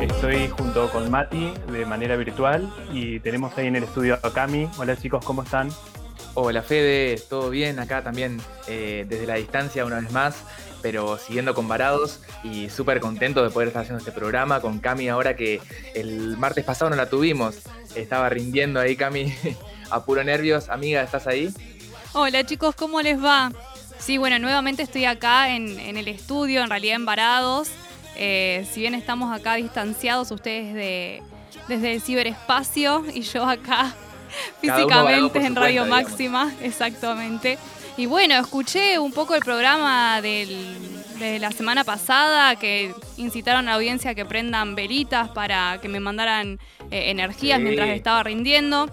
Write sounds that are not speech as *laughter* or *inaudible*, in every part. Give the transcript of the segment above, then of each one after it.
Estoy junto con Mati de manera virtual y tenemos ahí en el estudio a Cami. Hola chicos, ¿cómo están? Hola Fede, ¿todo bien? Acá también eh, desde la distancia una vez más, pero siguiendo con Varados y súper contento de poder estar haciendo este programa con Cami ahora que el martes pasado no la tuvimos. Estaba rindiendo ahí Cami *laughs* a puro nervios. Amiga, ¿estás ahí? Hola chicos, ¿cómo les va? Sí, bueno, nuevamente estoy acá en, en el estudio, en realidad en Varados. Eh, si bien estamos acá distanciados, ustedes de, desde el ciberespacio y yo acá físicamente en Radio cuenta, digamos. Máxima, exactamente. Y bueno, escuché un poco el programa del- de la semana pasada que incitaron a la audiencia a que prendan velitas para que me mandaran eh, energías Sí. mientras estaba rindiendo.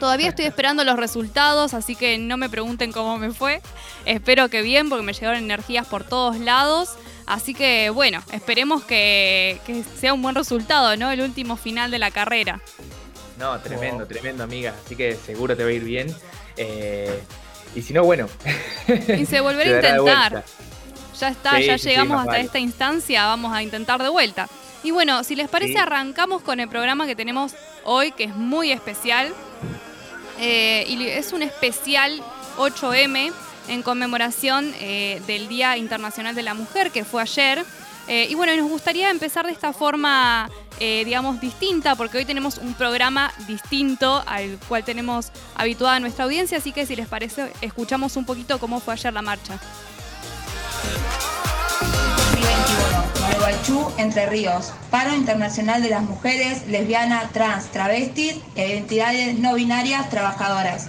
Todavía estoy esperando los resultados, así que no me pregunten cómo me fue. Espero que bien, porque me llegaron energías por todos lados. Así que bueno, esperemos que, que sea un buen resultado, ¿no? El último final de la carrera. No, tremendo, tremendo amiga. Así que seguro te va a ir bien. Eh, y si no, bueno. Y se *laughs* volverá a intentar. Ya está, Sí, ya sí, llegamos hasta vale. esta instancia, vamos a intentar de vuelta. Y bueno, si les parece, Sí. arrancamos con el programa que tenemos hoy, que es muy especial. Eh, y es un especial 8M en conmemoración eh, del Día Internacional de la Mujer, que fue ayer. Eh, y bueno, nos gustaría empezar de esta forma, eh, digamos, distinta, porque hoy tenemos un programa distinto al cual tenemos habituada nuestra audiencia, así que si les parece, escuchamos un poquito cómo fue ayer la marcha. 2021, Gualeguaychú, Entre Ríos. Paro Internacional de las Mujeres, Lesbianas, Trans, Travestis e Identidades No Binarias Trabajadoras.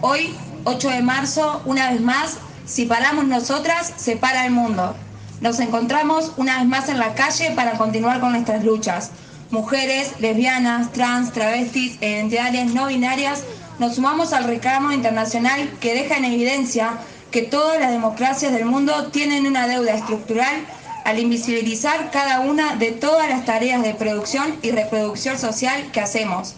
Hoy, 8 de marzo, una vez más, si paramos nosotras, se para el mundo. Nos encontramos una vez más en la calle para continuar con nuestras luchas. Mujeres, lesbianas, trans, travestis identidades no binarias nos sumamos al reclamo internacional que deja en evidencia que todas las democracias del mundo tienen una deuda estructural al invisibilizar cada una de todas las tareas de producción y reproducción social que hacemos.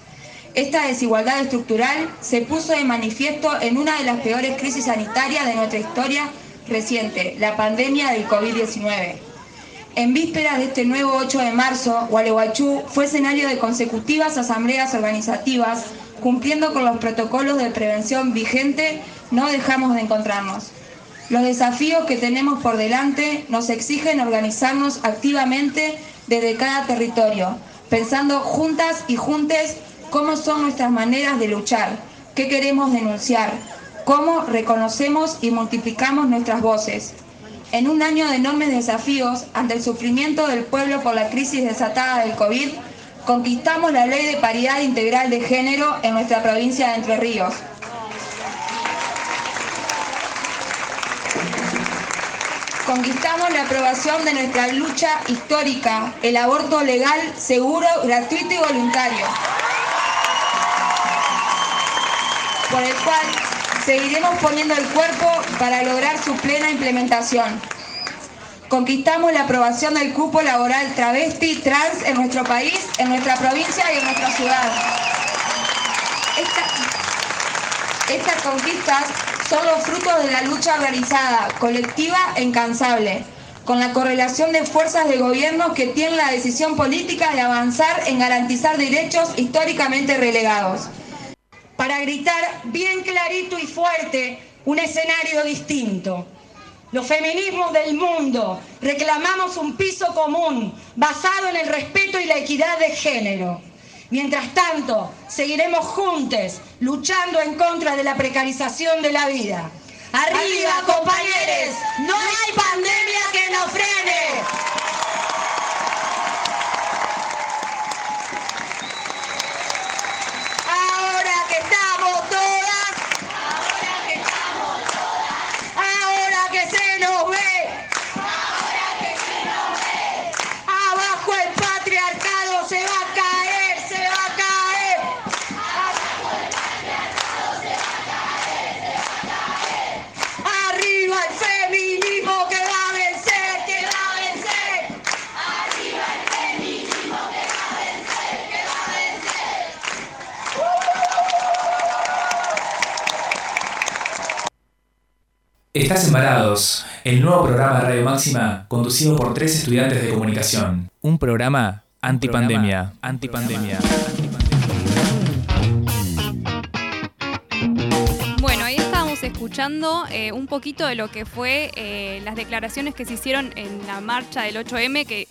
Esta desigualdad estructural se puso de manifiesto en una de las peores crisis sanitarias de nuestra historia reciente, la pandemia del COVID-19. En vísperas de este nuevo 8 de marzo, Gualeguaychú fue escenario de consecutivas asambleas organizativas, cumpliendo con los protocolos de prevención vigente, no dejamos de encontrarnos. Los desafíos que tenemos por delante nos exigen organizarnos activamente desde cada territorio, pensando juntas y juntes cómo son nuestras maneras de luchar, qué queremos denunciar, cómo reconocemos y multiplicamos nuestras voces. En un año de enormes desafíos ante el sufrimiento del pueblo por la crisis desatada del COVID, conquistamos la ley de paridad integral de género en nuestra provincia de Entre Ríos. Conquistamos la aprobación de nuestra lucha histórica, el aborto legal, seguro, gratuito y voluntario, por el cual seguiremos poniendo el cuerpo para lograr su plena implementación. Conquistamos la aprobación del cupo laboral travesti, trans en nuestro país, en nuestra provincia y en nuestra ciudad. Esta- estas conquistas son los frutos de la lucha organizada, colectiva e incansable, con la correlación de fuerzas de gobierno que tienen la decisión política de avanzar en garantizar derechos históricamente relegados. Para gritar bien clarito y fuerte un escenario distinto. Los feminismos del mundo reclamamos un piso común basado en el respeto y la equidad de género. Mientras tanto, seguiremos juntos luchando en contra de la precarización de la vida. Arriba, compañeros, no hay pandemia que nos frene. Estás Embarados, el nuevo programa de Radio Máxima conducido por tres estudiantes de comunicación. Un programa antipandemia. Antipandemia. Bueno, ahí estábamos escuchando eh, un poquito de lo que fue eh, las declaraciones que se hicieron en la marcha del 8M, que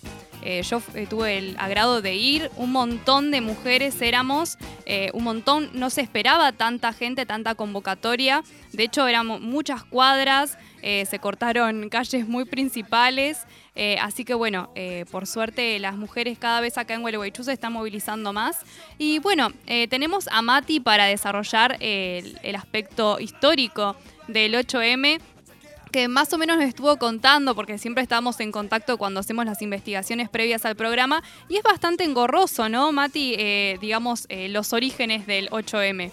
eh, yo eh, tuve el agrado de ir, un montón de mujeres éramos, eh, un montón, no se esperaba tanta gente, tanta convocatoria, de hecho éramos muchas cuadras, se cortaron *laughs* calles muy principales, así que bueno, por suerte las mujeres cada vez acá en Gualeguaychú se están movilizando más. Y bueno, tenemos a Mati para desarrollar el aspecto histórico del 8M que más o menos nos estuvo contando, porque siempre estamos en contacto cuando hacemos las investigaciones previas al programa, y es bastante engorroso, ¿no, Mati? Eh, digamos, eh, los orígenes del 8M.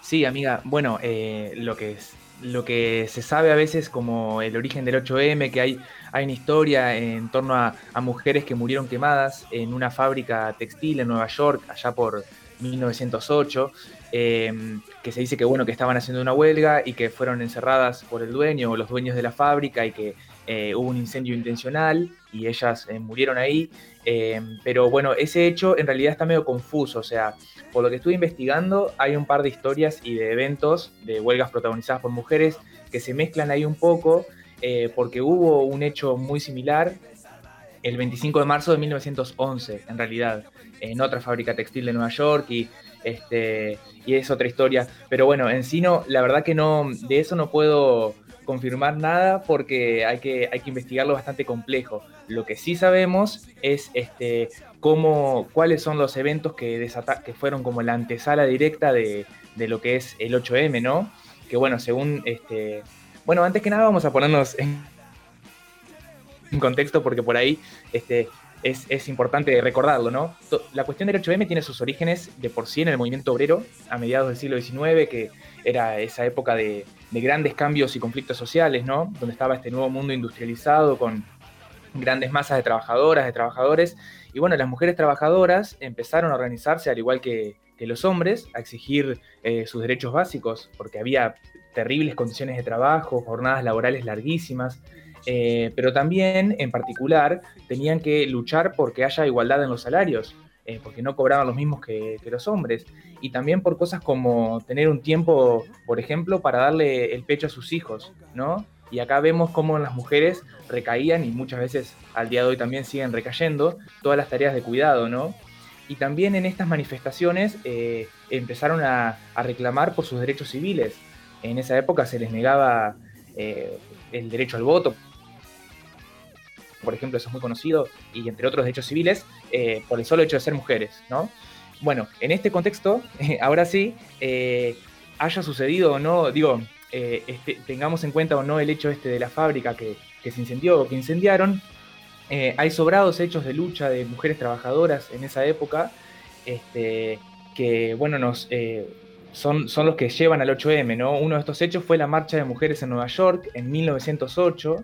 Sí, amiga, bueno, eh, lo, que es, lo que se sabe a veces como el origen del 8M, que hay, hay una historia en torno a, a mujeres que murieron quemadas en una fábrica textil en Nueva York, allá por 1908. Em, que se dice que bueno, que estaban haciendo una huelga y que fueron encerradas por el dueño o los dueños de la fábrica y que eh, hubo un incendio intencional y ellas eh, murieron ahí. Em, pero bueno, ese hecho en realidad está medio confuso, o sea, por lo que estuve investigando, hay un par de historias y de eventos de huelgas protagonizadas por mujeres que se mezclan ahí un poco, eh, porque hubo un hecho muy similar el 25 de marzo de 1911, en realidad, en otra fábrica textil de Nueva York y este, y es otra historia. Pero bueno, en sí no, la verdad que no, de eso no puedo confirmar nada porque hay que, hay que investigarlo bastante complejo. Lo que sí sabemos es este, cómo, cuáles son los eventos que, que fueron como la antesala directa de, de, lo que es el 8M, ¿no? Que bueno, según este. Bueno, antes que nada vamos a ponernos en, contexto porque por ahí este, es, importante recordarlo, ¿no? La cuestión del 8M tiene sus orígenes de por sí en el movimiento obrero a mediados del siglo XIX, que era esa época de, grandes cambios y conflictos sociales, ¿no? Donde estaba este nuevo mundo industrializado con grandes masas de trabajadoras, de trabajadores. Y bueno, las mujeres trabajadoras empezaron a organizarse, al igual que, los hombres, a exigir eh, sus derechos básicos, porque había terribles condiciones de trabajo, jornadas laborales larguísimas. Eh, pero también, en particular, tenían que luchar porque haya igualdad en los salarios, eh, porque no cobraban los mismos que, los hombres, y también por cosas como tener un tiempo, por ejemplo, para darle el pecho a sus hijos, ¿no? Y acá vemos cómo las mujeres recaían, y muchas veces al día de hoy también siguen recayendo, todas las tareas de cuidado, ¿no? Y también en estas manifestaciones eh, empezaron a, reclamar por sus derechos civiles. En esa época se les negaba el derecho al voto, por ejemplo, eso es muy conocido, y entre otros derechos civiles, eh, por el solo hecho de ser mujeres, ¿no? Bueno, en este contexto, *laughs* ahora sí, eh, haya sucedido o no, digo, eh, este, tengamos en cuenta o no el hecho este de la fábrica que, se incendió o que incendiaron, hay sobrados hechos de lucha de mujeres trabajadoras en esa época, este, que, bueno, nos... son, son, los que llevan al 8M, ¿no? Uno de estos hechos fue la marcha de mujeres en Nueva York en 1908,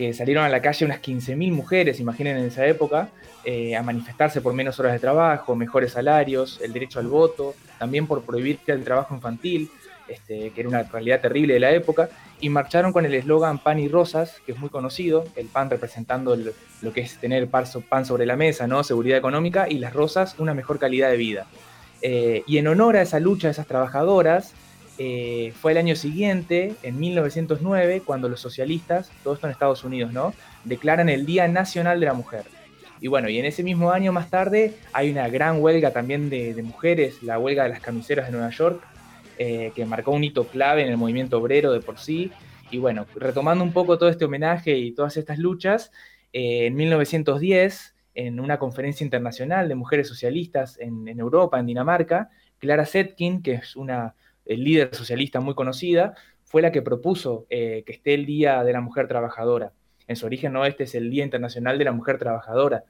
que salieron a la calle unas 15.000 mujeres, imaginen en esa época, eh, a manifestarse por menos horas de trabajo, mejores salarios, el derecho al voto, también por prohibir el trabajo infantil, este, que era una realidad terrible de la época, y marcharon con el eslogan pan y rosas, que es muy conocido, el pan representando lo que es tener pan sobre la mesa, ¿no? seguridad económica, y las rosas una mejor calidad de vida. Eh, y en honor a esa lucha de esas trabajadoras, eh, fue el año siguiente, en 1909, cuando los socialistas, todo esto en Estados Unidos, ¿no? Declaran el Día Nacional de la Mujer. Y bueno, y en ese mismo año más tarde hay una gran huelga también de, mujeres, la huelga de las camiseras de Nueva York, eh, que marcó un hito clave en el movimiento obrero de por sí. Y bueno, retomando un poco todo este homenaje y todas estas luchas, eh, en 1910, en una conferencia internacional de mujeres socialistas en, Europa, en Dinamarca, Clara Zetkin, que es una líder socialista muy conocida, fue la que propuso eh, que esté el Día de la Mujer Trabajadora. En su origen no, este es el Día Internacional de la Mujer Trabajadora.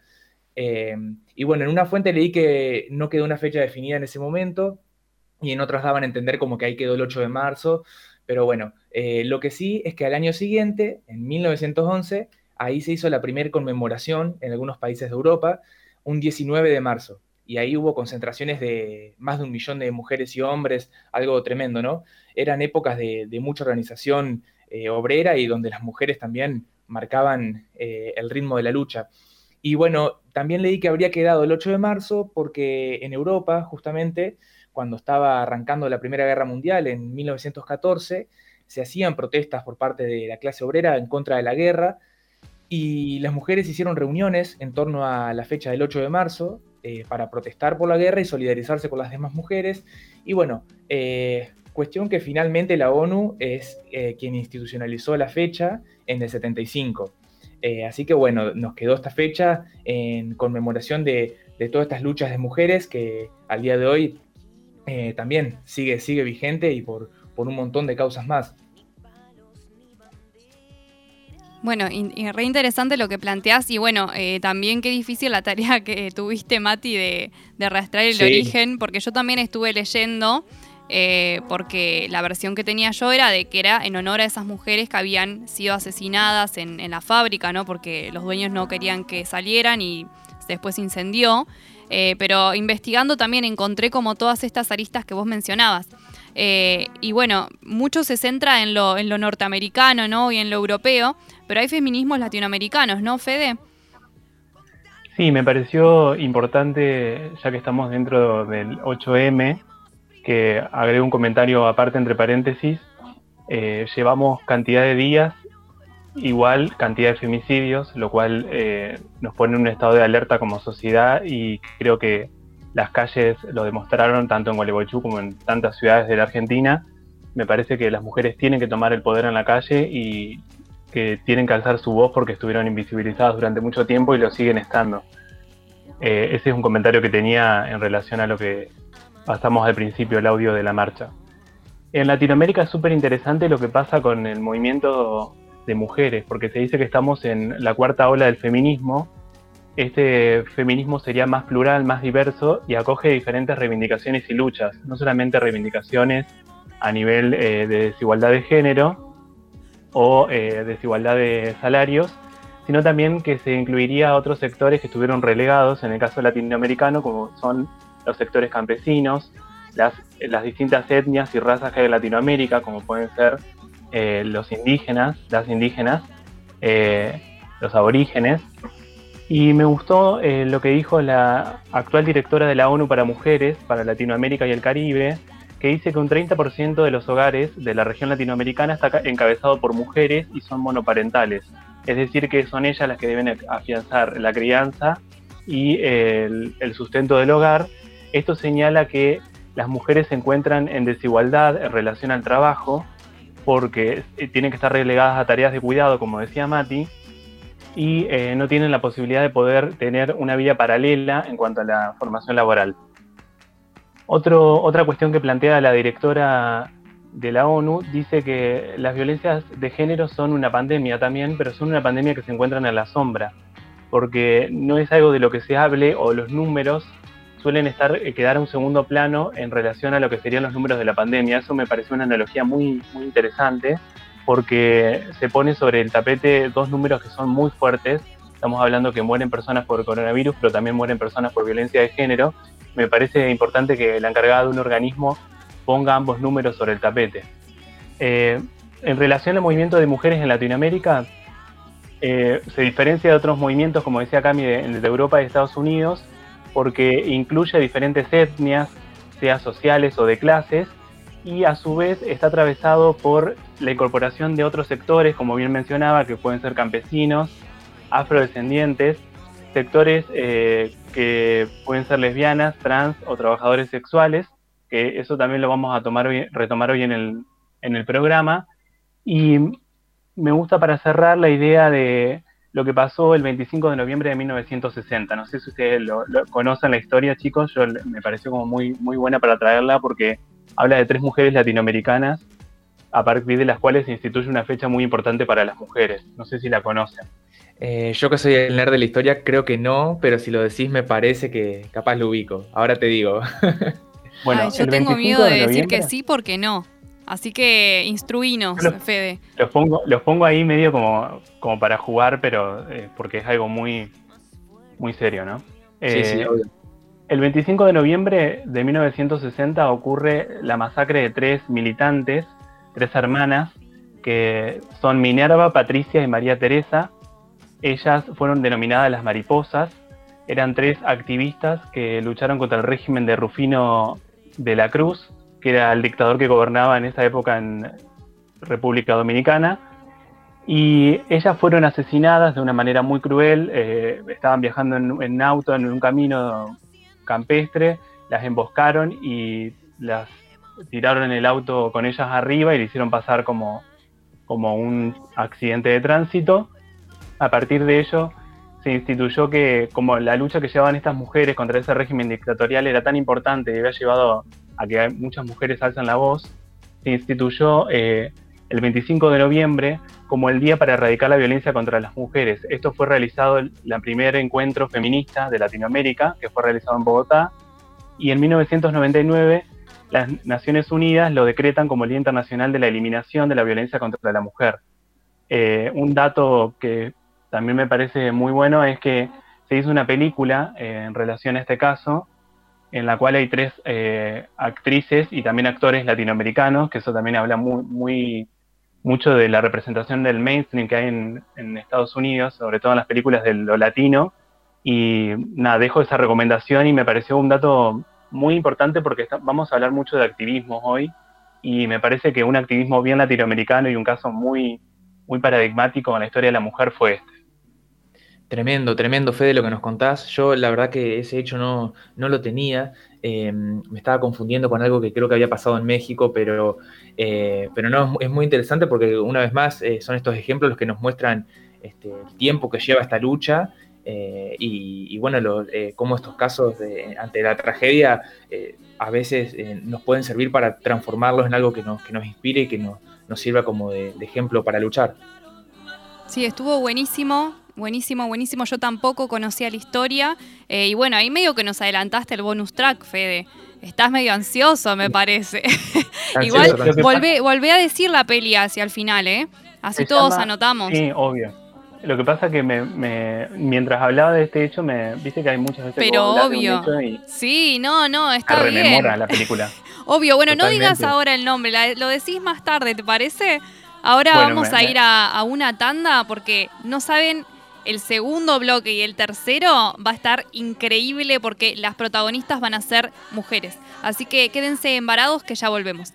Eh, y bueno, en una fuente leí que no quedó una fecha definida en ese momento y en otras daban a entender como que ahí quedó el 8 de marzo. Pero bueno, eh, lo que sí es que al año siguiente, en 1911, ahí se hizo la primera conmemoración en algunos países de Europa, un 19 de marzo. Y ahí hubo concentraciones de más de un millón de mujeres y hombres, algo tremendo, ¿no? Eran épocas de, mucha organización eh, obrera y donde las mujeres también marcaban eh, el ritmo de la lucha. Y bueno, también leí que habría quedado el 8 de marzo porque en Europa, justamente, cuando estaba arrancando la Primera Guerra Mundial en 1914, se hacían protestas por parte de la clase obrera en contra de la guerra y las mujeres hicieron reuniones en torno a la fecha del 8 de marzo eh, para protestar por la guerra y solidarizarse con las demás mujeres. Y bueno, eh, cuestión que finalmente la ONU es quien institucionalizó la fecha en el 75. Eh, así que bueno, nos quedó esta fecha en conmemoración de, todas estas luchas de mujeres que al día de hoy eh, también sigue, sigue vigente y por, por un montón de causas más. Bueno, y, re interesante lo que planteás y bueno, eh, también qué difícil la tarea que tuviste, Mati, de, de arrastrar el origen, porque yo también estuve leyendo eh, porque la versión que tenía yo era de que era en honor a esas mujeres que habían sido asesinadas en, la fábrica, ¿no? Porque los dueños no querían que salieran y después incendió. Eh, pero investigando también encontré como todas estas aristas que vos mencionabas. Eh, y bueno, mucho se centra en lo, en lo norteamericano ¿no? y en lo europeo, pero hay feminismos latinoamericanos, ¿no, Fede? Sí, me pareció importante, ya que estamos dentro del 8M, que agrego un comentario aparte entre paréntesis, eh, llevamos cantidad de días, igual cantidad de femicidios, lo cual eh, nos pone en un estado de alerta como sociedad y creo que las calles lo demostraron tanto en Gualeguaychú como en tantas ciudades de la Argentina. Me parece que las mujeres tienen que tomar el poder en la calle y que tienen que alzar su voz porque estuvieron invisibilizadas durante mucho tiempo y lo siguen estando. Eh, ese es un comentario que tenía en relación a lo que pasamos al principio el audio de la marcha. En Latinoamérica es súper interesante lo que pasa con el movimiento de mujeres, porque se dice que estamos en la cuarta ola del feminismo. Este feminismo sería más plural, más diverso y acoge diferentes reivindicaciones y luchas, no solamente reivindicaciones a nivel eh, de desigualdad de género o eh, desigualdad de salarios, sino también que se incluiría a otros sectores que estuvieron relegados, en el caso latinoamericano, como son los sectores campesinos, las, las distintas etnias y razas que hay en Latinoamérica, como pueden ser eh, los indígenas, las indígenas, eh, los aborígenes. Y me gustó eh, lo que dijo la actual directora de la ONU para Mujeres, para Latinoamérica y el Caribe, que dice que un 30% de los hogares de la región latinoamericana está encabezado por mujeres y son monoparentales. Es decir, que son ellas las que deben afianzar la crianza y el, el sustento del hogar esto señala que las mujeres se encuentran en desigualdad en relación al trabajo porque eh, tienen que estar relegadas a tareas de cuidado, como decía Mati, y eh, no tienen la posibilidad de poder tener una vida paralela en cuanto a la formación laboral. otra cuestión que plantea la directora de la ONU dice que las violencias de género son una pandemia también, pero son una pandemia que se encuentran a la sombra, porque no es algo de lo que se hable o los números suelen estar eh, quedar a un segundo plano en relación a lo que serían los números de la pandemia. Eso me pareció una analogía muy, muy interesante porque se pone sobre el tapete dos números que son muy fuertes. Estamos hablando que mueren personas por coronavirus, pero también mueren personas por violencia de género. Me parece importante que la encargada de un organismo ponga ambos números sobre el tapete. Eh, en relación al movimiento de mujeres en Latinoamérica, eh, se diferencia de otros movimientos, como decía Cami, de, de Europa y Estados Unidos, porque incluye diferentes etnias, sea sociales o de clases, y a su vez está atravesado por la incorporación de otros sectores, como bien mencionaba, que pueden ser campesinos, afrodescendientes, sectores eh, que pueden ser lesbianas, trans o trabajadores sexuales, que eso también lo vamos a tomar retomar hoy en el, en el programa. Y me gusta para cerrar la idea de lo que pasó el 25 de noviembre de 1960. No sé si ustedes lo, conocen la historia, chicos. Yo me pareció como muy, muy buena para traerla porque habla de tres mujeres latinoamericanas a partir de las cuales se instituye una fecha muy importante para las mujeres. No sé si la conocen. Eh, yo que soy el nerd de la historia, creo que no, pero si lo decís me parece que capaz lo ubico. Ahora te digo. *laughs* bueno, yo tengo miedo de, decir que sí porque no. Así que instruinos, Fede. Los pongo, los pongo ahí medio como, como para jugar, pero eh, porque es algo muy, muy serio, ¿no? sí, sí, eh, obvio. El 25 de noviembre de 1960 ocurre la masacre de tres militantes, tres hermanas, que son Minerva, Patricia y María Teresa. Ellas fueron denominadas las mariposas. Eran tres activistas que lucharon contra el régimen de Rufino de la Cruz que era el dictador que gobernaba en esa época en República Dominicana. Y ellas fueron asesinadas de una manera muy cruel. Eh, estaban viajando en, en, auto en un camino campestre, las emboscaron y las tiraron en el auto con ellas arriba y le hicieron pasar como, como un accidente de tránsito. A partir de ello se instituyó que como la lucha que llevaban estas mujeres contra ese régimen dictatorial era tan importante y había llevado a que muchas mujeres alzan la voz, se instituyó eh, el 25 de noviembre como el Día para Erradicar la Violencia contra las Mujeres. Esto fue realizado el primer encuentro feminista de Latinoamérica, que fue realizado en Bogotá, y en 1999 las Naciones Unidas lo decretan como el Día Internacional de la Eliminación de la Violencia contra la Mujer. Eh, un dato que también me parece muy bueno es que se hizo una película eh, en relación a este caso, en la cual hay tres eh, actrices y también actores latinoamericanos, que eso también habla muy, muy mucho de la representación del mainstream que hay en, Estados Unidos, sobre todo en las películas de lo latino. Y nada, dejo esa recomendación y me pareció un dato muy importante porque vamos a hablar mucho de activismo hoy y me parece que un activismo bien latinoamericano y un caso muy, muy paradigmático en la historia de la mujer fue este. Tremendo, tremendo, Fede, lo que nos contás. Yo la verdad que ese hecho no, no lo tenía. Em, me estaba confundiendo con algo que creo que había pasado en México, pero, eh, pero no, es muy interesante porque una vez más eh, son estos ejemplos los que nos muestran este, el tiempo que lleva esta lucha eh, y, bueno, lo, cómo estos casos ante la tragedia a veces nos pueden servir para transformarlos en algo que nos, que nos inspire y que nos, nos sirva como de ejemplo para luchar. Sí, estuvo buenísimo. Buenísimo, buenísimo. Yo tampoco conocía la historia. Eh, y bueno, ahí medio que nos adelantaste el bonus track, Fede. Estás medio ansioso, me parece. *laughs* Igual volvé, a decir la peli hacia el final, ¿eh? Así todos anotamos. Sí, obvio. Lo que pasa es que me, mientras hablaba de este hecho, me viste que hay muchas veces Pero obvio. sí, no, no, está bien. la película. *laughs* obvio, bueno, no digas ahora el nombre, lo decís más tarde, ¿te parece? Ahora vamos a ir a, una tanda porque no saben el segundo bloque y el tercero va a estar increíble porque las protagonistas van a ser mujeres. Así que quédense embarados que ya volvemos.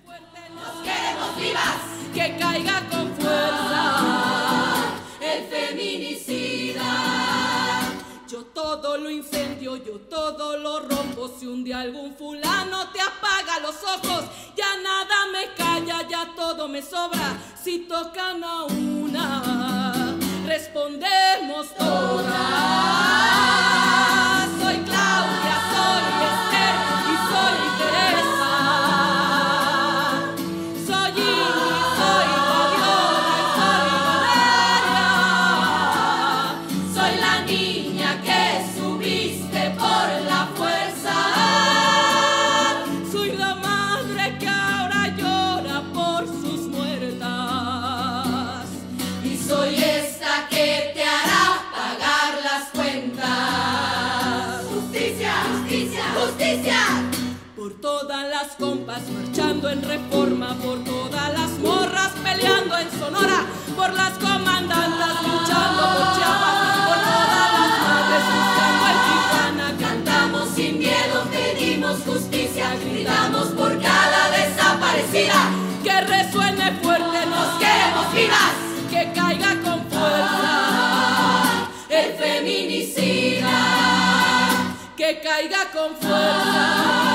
queremos vivas, que caiga con fuerza el feminicida. Yo todo lo incendio, yo todo lo rompo. Si un día algún fulano te apaga los ojos, ya nada me calla, ya todo me sobra. Si tocan a una respondemos todas. En reforma, por todas las morras peleando en Sonora, por las comandantas luchando por Chiapas, por todas las madres el Tijuana. Cantamos sin miedo, pedimos justicia, gritamos por cada desaparecida. Que resuene fuerte, nos queremos vivas, que caiga con fuerza el feminicida. que caiga con fuerza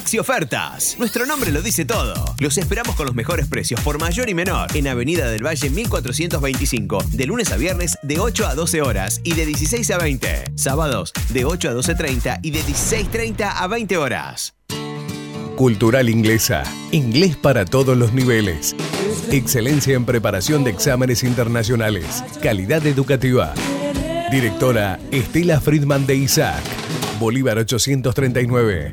Maxi Ofertas. Nuestro nombre lo dice todo. Los esperamos con los mejores precios por mayor y menor en Avenida del Valle 1425, de lunes a viernes de 8 a 12 horas y de 16 a 20. Sábados de 8 a 12.30 y de 16.30 a 20 horas. Cultural Inglesa. Inglés para todos los niveles. Excelencia en preparación de exámenes internacionales. Calidad educativa. Directora Estela Friedman de Isaac. Bolívar 839.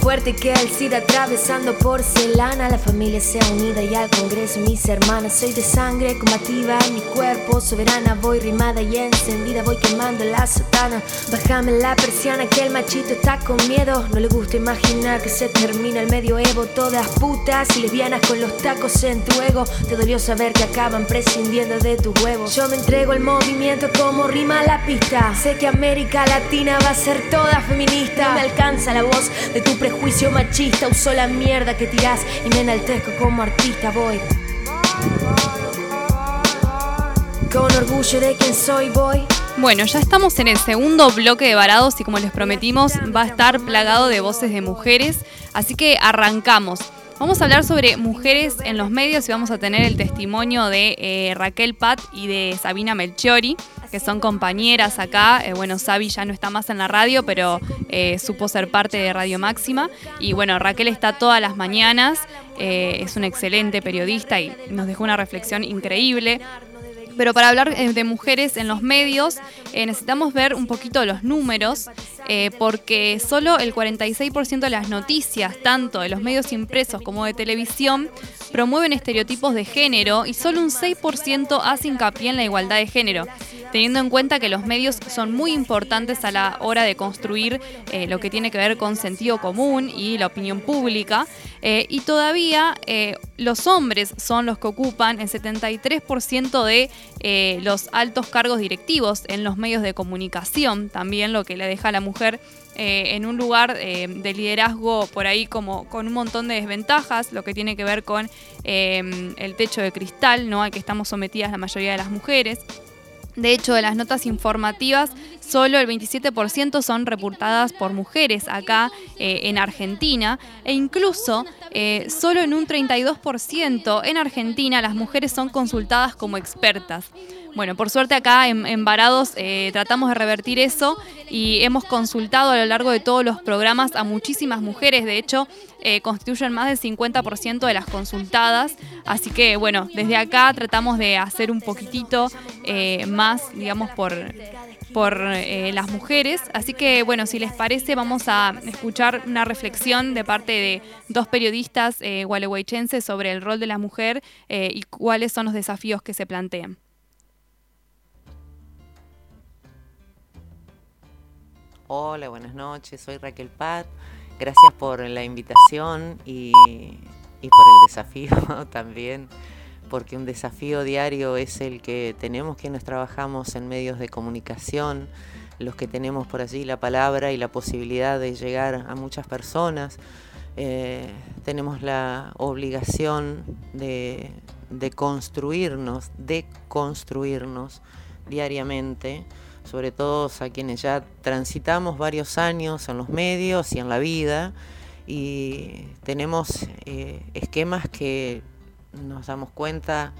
Fuerte que el SIDA atravesando porcelana. La familia sea unida y al Congreso mis hermanas. Soy de sangre combativa en mi cuerpo, soberana. Voy rimada y encendida, voy quemando la sotana. Bájame la persiana que el machito está con miedo. No le gusta imaginar que se termina el medioevo. Todas putas y lesbianas con los tacos en tu ego. Te dolió saber que acaban prescindiendo de tus huevos. Yo me entrego al movimiento como rima la pista. Sé que América Latina va a ser toda feminista. No me alcanza la voz de tu machista. La mierda que tirás y me enaltezco como artista. Voy. Con orgullo de soy, voy. Bueno, ya estamos en el segundo bloque de Varados y como les prometimos va a estar plagado de voces de mujeres, así que arrancamos. Vamos a hablar sobre mujeres en los medios y vamos a tener el testimonio de eh, Raquel Pat y de Sabina Melchiori, que son compañeras acá. Eh, bueno, Sabi ya no está más en la radio, pero eh, supo ser parte de Radio Máxima. Y bueno, Raquel está todas las mañanas, eh, es una excelente periodista y nos dejó una reflexión increíble. Pero para hablar eh, de mujeres en los medios eh, necesitamos ver un poquito los números, eh, porque solo el 46% de las noticias, tanto de los medios impresos como de televisión, promueven estereotipos de género y solo un 6% hace hincapié en la igualdad de género, teniendo en cuenta que los medios son muy importantes a la hora de construir lo que tiene que ver con sentido común y la opinión pública. Y todavía los hombres son los que ocupan el 73% de eh, los altos cargos directivos en los medios de comunicación, también lo que le deja a la mujer eh, en un lugar eh, de liderazgo por ahí como con un montón de desventajas, lo que tiene que ver con eh, el techo de cristal, ¿no? al que estamos sometidas la mayoría de las mujeres. De hecho, de las notas informativas, solo el 27% son reportadas por mujeres acá eh, en Argentina e incluso eh, solo en un 32% en Argentina las mujeres son consultadas como expertas. Bueno, por suerte acá en, en Varados eh, tratamos de revertir eso y hemos consultado a lo largo de todos los programas a muchísimas mujeres. De hecho, eh, constituyen más del 50% de las consultadas. Así que, bueno, desde acá tratamos de hacer un poquitito eh, más, digamos, por, por las mujeres. Así que, bueno, si les parece, vamos a escuchar una reflexión de parte de dos periodistas gualeguaychenses sobre el rol de la mujer y cuáles son los desafíos que se plantean. Hola, buenas noches, soy Raquel Pat. Gracias por la invitación y, y por el desafío *laughs* también, porque un desafío diario es el que tenemos quienes trabajamos en medios de comunicación, los que tenemos por allí la palabra y la posibilidad de llegar a muchas personas. Eh, tenemos la obligación de, de construirnos, de construirnos diariamente, sobre todo a quienes ya transitamos varios años en los medios y en la vida y tenemos eh, esquemas que nos damos cuenta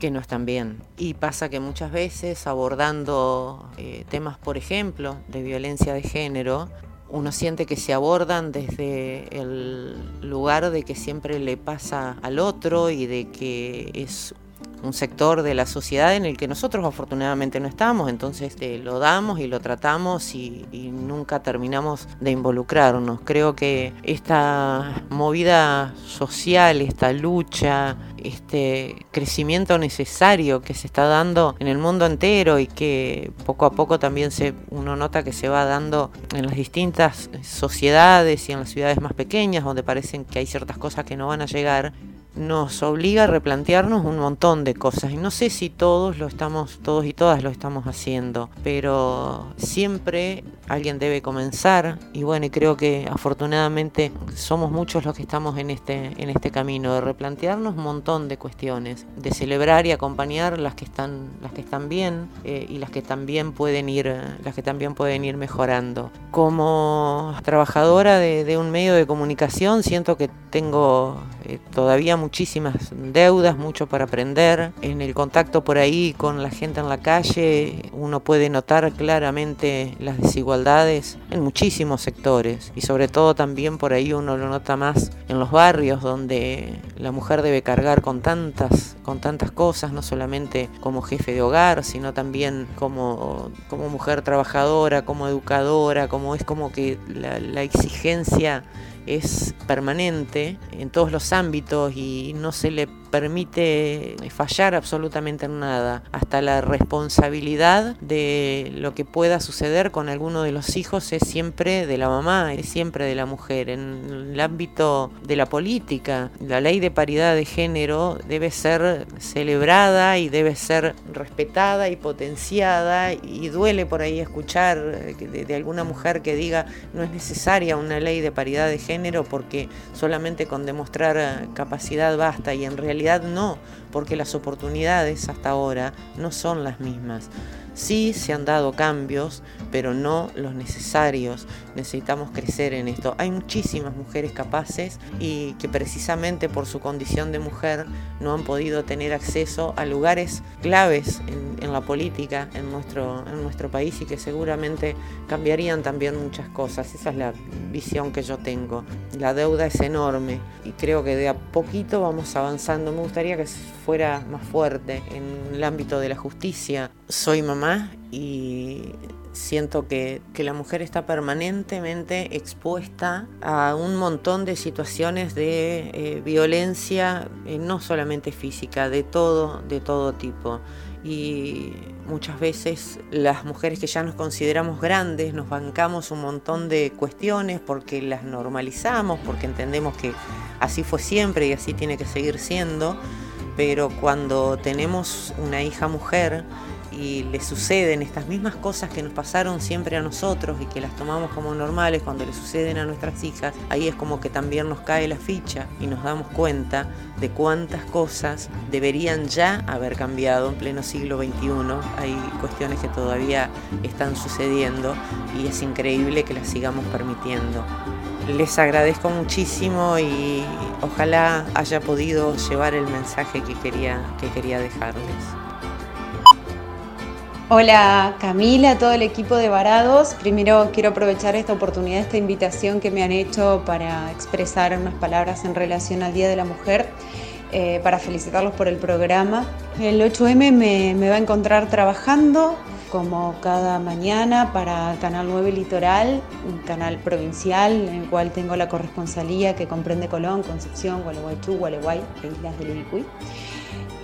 que no están bien. Y pasa que muchas veces abordando eh, temas, por ejemplo, de violencia de género, uno siente que se abordan desde el lugar de que siempre le pasa al otro y de que es un sector de la sociedad en el que nosotros afortunadamente no estamos, entonces este, lo damos y lo tratamos y, nunca terminamos de involucrarnos. Creo que esta movida social, esta lucha, este crecimiento necesario que se está dando en el mundo entero y que poco a poco también se, uno nota que se va dando en las distintas sociedades y en las ciudades más pequeñas donde parecen que hay ciertas cosas que no van a llegar, nos obliga a replantearnos un montón de cosas. Y no sé si todos lo estamos, todos y todas lo estamos haciendo, pero siempre alguien debe comenzar. Y bueno, creo que afortunadamente somos muchos los que estamos en este, en este camino de replantearnos un montón de cuestiones, de celebrar y acompañar las que están, las que están bien eh, y las que también pueden ir, las que también pueden ir mejorando. Como trabajadora de, un medio de comunicación, siento que tengo eh, todavía muchísimas deudas, mucho para aprender. En el contacto por ahí con la gente en la calle, uno puede notar claramente las desigualdades en muchísimos sectores y sobre todo también por ahí uno lo nota más en los barrios donde la mujer debe cargar con tantas, con tantas cosas, no solamente como jefe de hogar, sino también como, como mujer trabajadora, como educadora, como es como que la, la exigencia es permanente en todos los ámbitos y no se le permite fallar absolutamente en nada, hasta la responsabilidad de lo que pueda suceder con alguno de los hijos es siempre de la mamá, es siempre de la mujer. En el ámbito de la política, la ley de paridad de género debe ser celebrada y debe ser respetada y potenciada y duele por ahí escuchar de, alguna mujer que diga no es necesaria una ley de paridad de género porque solamente con demostrar capacidad basta y en realidad no, porque las oportunidades hasta ahora no son las mismas. Sí se han dado cambios, pero no los necesarios. Necesitamos crecer en esto. Hay muchísimas mujeres capaces y que precisamente por su condición de mujer no han podido tener acceso a lugares claves en, la política en nuestro, en nuestro país y que seguramente cambiarían también muchas cosas. Esa es la visión que yo tengo. La deuda es enorme y creo que de a poquito vamos avanzando. Me gustaría que fuera más fuerte en el ámbito de la justicia. Soy mamá y siento que, la mujer está permanentemente expuesta a un montón de situaciones de eh, violencia, eh, no solamente física, de todo, de todo tipo. Y muchas veces las mujeres que ya nos consideramos grandes nos bancamos un montón de cuestiones porque las normalizamos, porque entendemos que así fue siempre y así tiene que seguir siendo, pero cuando tenemos una hija mujer, y le suceden estas mismas cosas que nos pasaron siempre a nosotros y que las tomamos como normales cuando le suceden a nuestras hijas, ahí es como que también nos cae la ficha y nos damos cuenta de cuántas cosas deberían ya haber cambiado en pleno siglo XXI. Hay cuestiones que todavía están sucediendo y es increíble que las sigamos permitiendo. Les agradezco muchísimo y ojalá haya podido llevar el mensaje que quería, que quería dejarles. Hola Camila, todo el equipo de Varados. Primero quiero aprovechar esta oportunidad, esta invitación que me han hecho para expresar unas palabras en relación al Día de la Mujer, eh, para felicitarlos por el programa. El 8M me, va a encontrar trabajando como cada mañana para Canal 9 Litoral, un canal provincial en el cual tengo la corresponsalía que comprende Colón, Concepción, Gualeguaychú, Gualeguay e Islas del Uruguay.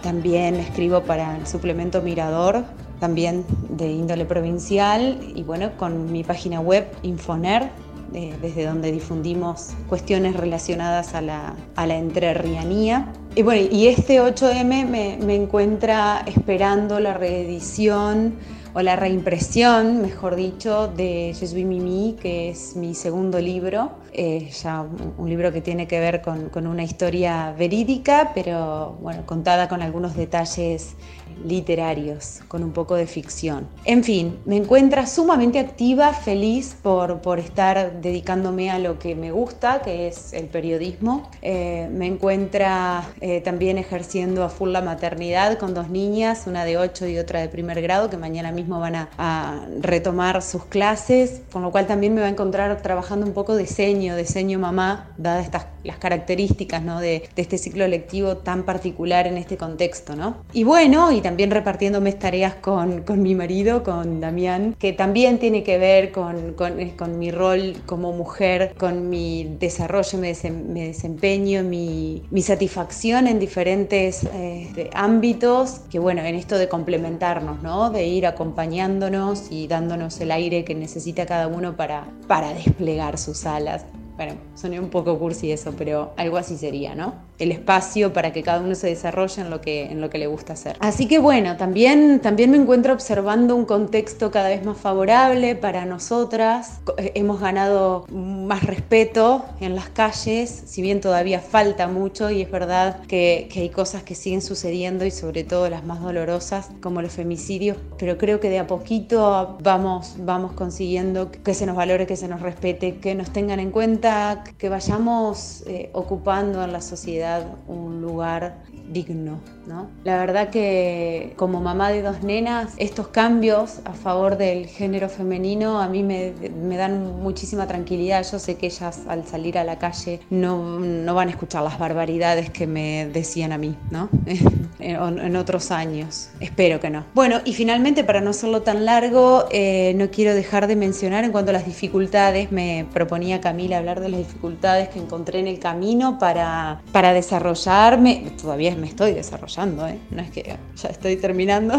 También escribo para el suplemento Mirador, también de índole provincial, y bueno, con mi página web Infoner, eh, desde donde difundimos cuestiones relacionadas a la, a la entrerrianía. Y bueno, y este 8M me, me encuentra esperando la reedición o la reimpresión, mejor dicho, de Je Mimi, que es mi segundo libro, eh, ya un, libro que tiene que ver con, con una historia verídica, pero bueno, contada con algunos detalles literarios, con un poco de ficción. En fin, me encuentra sumamente activa, feliz por, por estar dedicándome a lo que me gusta, que es el periodismo. Eh, me encuentra eh, también ejerciendo a full la maternidad con dos niñas, una de 8 y otra de primer grado, que mañana mismo van a, a retomar sus clases, con lo cual también me va a encontrar trabajando un poco diseño, diseño mamá, dadas estas las características ¿no? de, este ciclo lectivo tan particular en este contexto. Y bueno, y también repartiéndome tareas con, mi marido, con Damián, que también tiene que ver con, con mi rol como mujer, con mi desarrollo, mi, desempeño, mi, satisfacción en diferentes eh, ámbitos, que bueno, en esto de complementarnos, ¿no? de ir acompañándonos y dándonos el aire que necesita cada uno para desplegar sus alas. Bueno, soné un poco cursi eso, pero algo así sería, ¿no? El espacio para que cada uno se desarrolle en lo que, en lo que le gusta hacer. Así que bueno, también, también me encuentro observando un contexto cada vez más favorable para nosotras. Eh, hemos ganado más respeto en las calles, si bien todavía falta mucho y es verdad que, que hay cosas que siguen sucediendo y sobre todo las más dolorosas como los femicidios, pero creo que de a poquito vamos, vamos consiguiendo que se nos valore, que se nos respete, que nos tengan en cuenta, que vayamos eh, ocupando en la sociedad un lugar digno. ¿no? La verdad que como mamá de dos nenas, estos cambios a favor del género femenino a mí me, dan muchísima tranquilidad. Yo sé que ellas al salir a la calle no, no van a escuchar las barbaridades que me decían a mí ¿no? *laughs* en, en, otros años. Espero que no. Bueno, y finalmente para no hacerlo tan largo, eh, no quiero dejar de mencionar en cuanto a las dificultades, me proponía Camila hablar de las dificultades que encontré en el camino para, para desarrollarme, todavía me estoy desarrollando, ¿eh? no es que ya estoy terminando,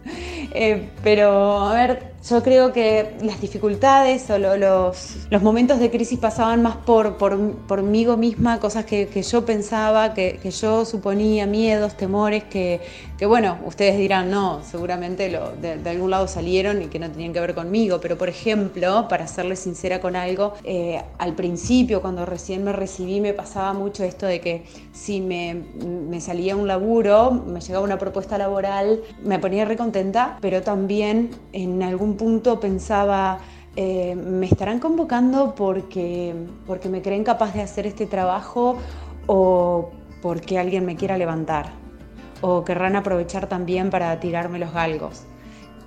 *laughs* eh, pero a ver, yo creo que las dificultades o los, los, momentos de crisis pasaban más por, por, por mí misma, cosas que, que yo pensaba, que, que, yo suponía, miedos, temores, que, que bueno, ustedes dirán, no, seguramente de, algún lado salieron y que no tenían que ver conmigo, pero por ejemplo, para serles sincera con algo, eh, al principio, cuando recién me recibí, me pasaba mucho esto de que si me, me salía un laburo, me llegaba una propuesta laboral, me ponía recontenta, pero también en algún punto pensaba, eh, me estarán convocando porque, porque me creen capaz de hacer este trabajo o porque alguien me quiera levantar o querrán aprovechar también para tirarme los galgos.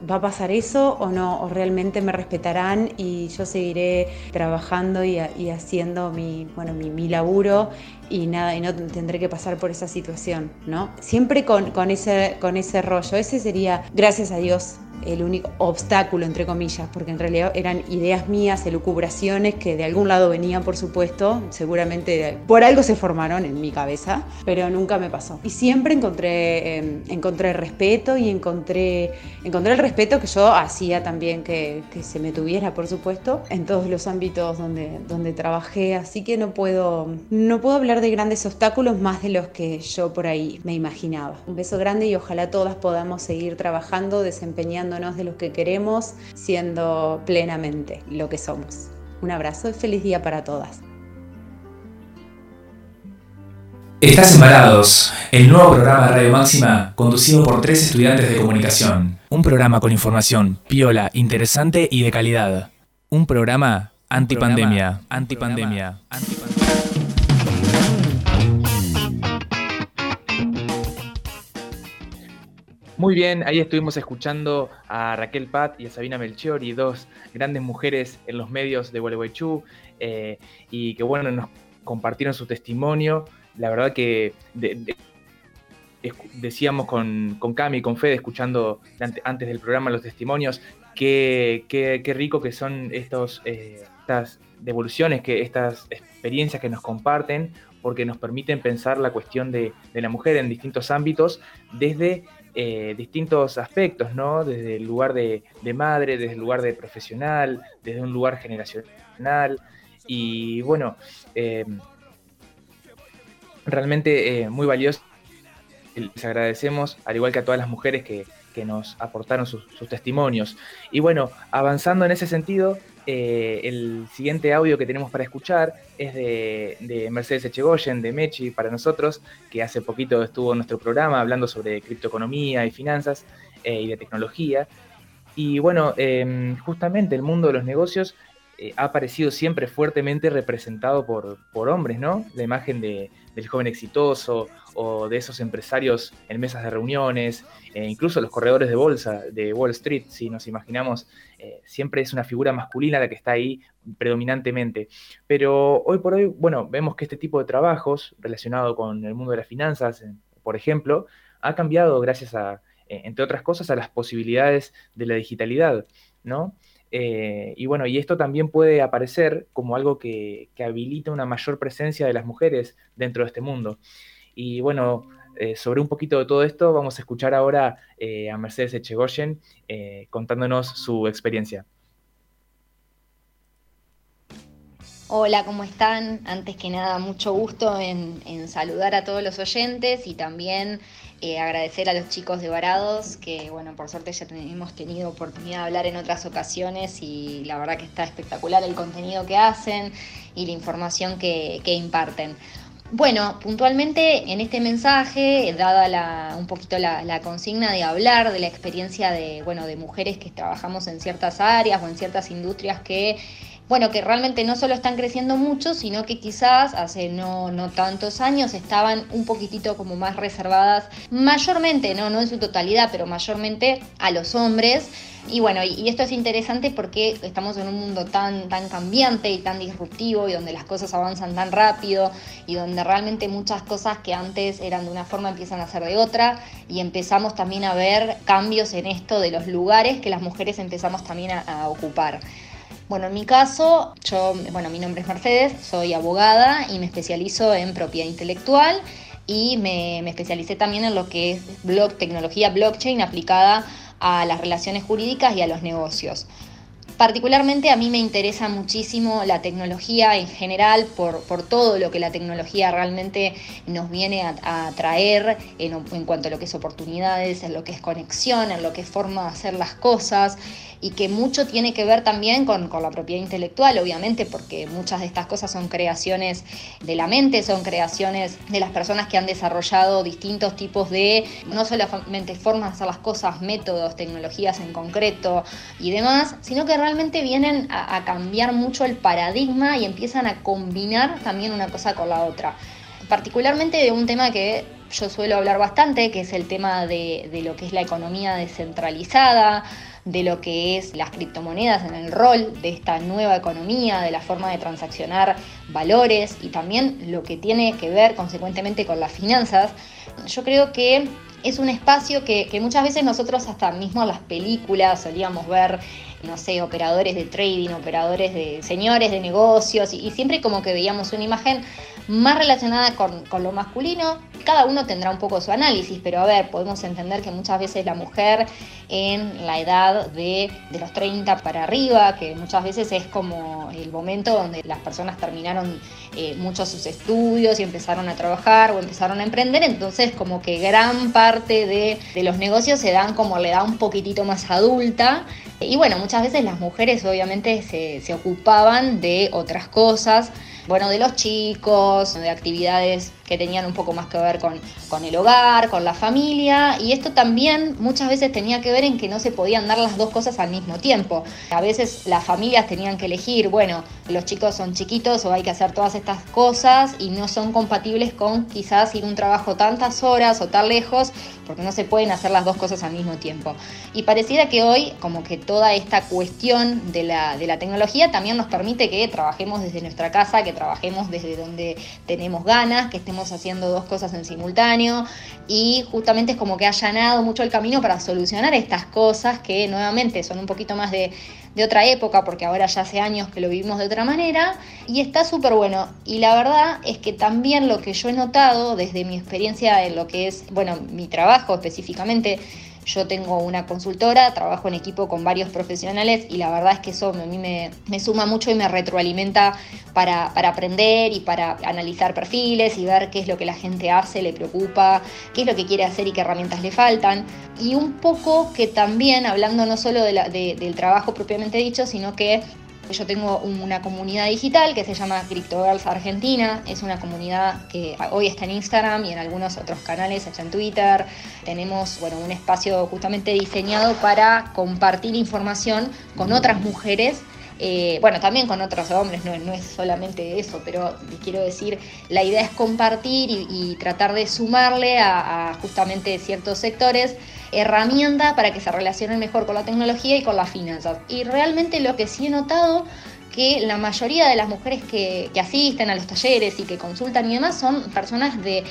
¿Va a pasar eso o no? ¿O realmente me respetarán y yo seguiré trabajando y, haciendo mi, bueno, mi, mi, laburo y nada, y no tendré que pasar por esa situación, ¿no? Siempre con, con, ese, con ese rollo. Ese sería, gracias a Dios, el único obstáculo, entre comillas, porque en realidad eran ideas mías, elucubraciones que de algún lado venían, por supuesto, seguramente por algo se formaron en mi cabeza, pero nunca me pasó. Y siempre encontré, eh, encontré respeto y encontré, encontré el respeto que yo hacía también que, que, se me tuviera, por supuesto, en todos los ámbitos donde, donde trabajé, así que no puedo, no puedo hablar de grandes obstáculos más de los que yo por ahí me imaginaba. Un beso grande y ojalá todas podamos seguir trabajando, desempeñando de lo que queremos, siendo plenamente lo que somos. Un abrazo y feliz día para todas. Estás embarados, el nuevo programa de Radio Máxima conducido por tres estudiantes de comunicación. Un programa con información piola, interesante y de calidad. Un programa antipandemia, antipandemia, antipandemia. Muy bien, ahí estuvimos escuchando a Raquel Pat y a Sabina Melchior y dos grandes mujeres en los medios de Gualeguaychú eh, y que bueno, nos compartieron su testimonio. La verdad que de, de, decíamos con, con Cami y con Fede, escuchando antes del programa los testimonios, qué que, que, rico que son estos, eh, estas devoluciones, que estas experiencias que nos comparten, porque nos permiten pensar la cuestión de la mujer en distintos ámbitos desde eh, distintos aspectos, ¿no? Desde el lugar de, madre, desde el lugar de profesional, desde un lugar generacional. Y bueno, eh, realmente eh, muy valioso les agradecemos, al igual que a todas las mujeres que, nos aportaron sus, testimonios. Y bueno, avanzando en ese sentido, eh, el siguiente audio que tenemos para escuchar es de, Mercedes Echegoyen, de Mechi, para nosotros, que hace poquito estuvo en nuestro programa hablando sobre criptoeconomía y finanzas eh, y de tecnología. Y bueno, em, justamente el mundo de los negocios eh, ha aparecido siempre fuertemente representado por, por hombres, ¿no? La imagen de, del joven exitoso o de esos empresarios en mesas de reuniones, e incluso los corredores de bolsa de Wall Street, si nos imaginamos, eh, siempre es una figura masculina la que está ahí predominantemente. Pero hoy por hoy, bueno, vemos que este tipo de trabajos relacionado con el mundo de las finanzas, por ejemplo, ha cambiado gracias a, entre otras cosas, a las posibilidades de la digitalidad, ¿no? Eh, y bueno, y esto también puede aparecer como algo que, habilita una mayor presencia de las mujeres dentro de este mundo. Y bueno, eh, sobre un poquito de todo esto, vamos a escuchar ahora eh, a Mercedes Echegoyen contándonos su experiencia. Hola, ¿cómo están? Antes que nada, mucho gusto en, en saludar a todos los oyentes y también eh, agradecer a los chicos de Varados, que bueno, por suerte ya hemos tenido oportunidad de hablar en otras ocasiones y la verdad que está espectacular el contenido que hacen y la información que, imparten. Bueno, puntualmente en este mensaje, dada un poquito la, la, consigna de hablar de la experiencia de, bueno, de mujeres que trabajamos en ciertas áreas o en ciertas industrias que bueno, que realmente no solo están creciendo mucho, sino que quizás hace no, no tantos años estaban un poquitito como más reservadas, mayormente, no, no en su totalidad, pero mayormente a los hombres. Y bueno, y, esto es interesante porque estamos en un mundo tan, tan cambiante y tan disruptivo y donde las cosas avanzan tan rápido y donde realmente muchas cosas que antes eran de una forma empiezan a ser de otra y empezamos también a ver cambios en esto de los lugares que las mujeres empezamos también a ocupar. Bueno, en mi caso, yo, bueno, mi nombre es Mercedes, soy abogada y me especializo en propiedad intelectual y me, especialicé también en lo que es blog, tecnología blockchain aplicada a las relaciones jurídicas y a los negocios. Particularmente a mí me interesa muchísimo la tecnología en general por, todo lo que la tecnología realmente nos viene a, traer en, en, cuanto a lo que es oportunidades, en lo que es conexión, en lo que es forma de hacer las cosas y que mucho tiene que ver también con, la propiedad intelectual, obviamente, porque muchas de estas cosas son creaciones de la mente, son creaciones de las personas que han desarrollado distintos tipos de, no solamente formas de hacer las cosas, métodos, tecnologías en concreto y demás, sino que realmente vienen a, cambiar mucho el paradigma y empiezan a combinar también una cosa con la otra. Particularmente de un tema que yo suelo hablar bastante, que es el tema de, de lo que es la economía descentralizada, de lo que es las criptomonedas en el rol de esta nueva economía, de la forma de transaccionar valores y también lo que tiene que ver consecuentemente con las finanzas, yo creo que es un espacio que, muchas veces nosotros hasta mismo las películas solíamos ver, no sé, operadores de trading, operadores de señores de negocios y siempre como que veíamos una imagen más relacionada con, lo masculino. Cada uno tendrá un poco su análisis, pero a ver, podemos entender que muchas veces la mujer en la edad de, los 30 para arriba, que muchas veces es como el momento donde las personas terminaron eh, muchos sus estudios y empezaron a trabajar o empezaron a emprender, entonces como que gran parte de, los negocios se dan como le da un poquitito más adulta. Y bueno, muchas veces las mujeres obviamente se, se ocupaban de otras cosas bueno, de los chicos, de actividades que tenían un poco más que ver con, con el hogar, con la familia, y esto también muchas veces tenía que ver en que no se podían dar las dos cosas al mismo tiempo. A veces las familias tenían que elegir, bueno, los chicos son chiquitos o hay que hacer todas estas cosas y no son compatibles con quizás ir un trabajo tantas horas o tan lejos, porque no se pueden hacer las dos cosas al mismo tiempo. Y pareciera que hoy como que toda esta cuestión de la, de la tecnología también nos permite que trabajemos desde nuestra casa, que trabajemos desde donde tenemos ganas, que estemos haciendo dos cosas en simultáneo y justamente es como que ha allanado mucho el camino para solucionar estas cosas que nuevamente son un poquito más de, de otra época porque ahora ya hace años que lo vivimos de otra manera y está súper bueno. Y la verdad es que también lo que yo he notado desde mi experiencia en lo que es, bueno, mi trabajo específicamente, Yo tengo una consultora, trabajo en equipo con varios profesionales y la verdad es que eso a mí me, suma mucho y me retroalimenta para, para, aprender y para analizar perfiles y ver qué es lo que la gente hace, le preocupa, qué es lo que quiere hacer y qué herramientas le faltan. Y un poco que también, hablando no solo del trabajo propiamente dicho, sino que yo tengo una comunidad digital que se llama CryptoGirls Argentina. Es una comunidad que hoy está en Instagram y en algunos otros canales, está en Twitter. Tenemos bueno, un espacio justamente diseñado para compartir información con otras mujeres eh, bueno, también con otros hombres, no, es solamente eso, pero quiero decir, la idea es compartir y, tratar de sumarle a, justamente ciertos sectores herramienta para que se relacionen mejor con la tecnología y con las finanzas. Y realmente lo que sí he notado que la mayoría de las mujeres que, asisten a los talleres y que consultan y demás son personas de,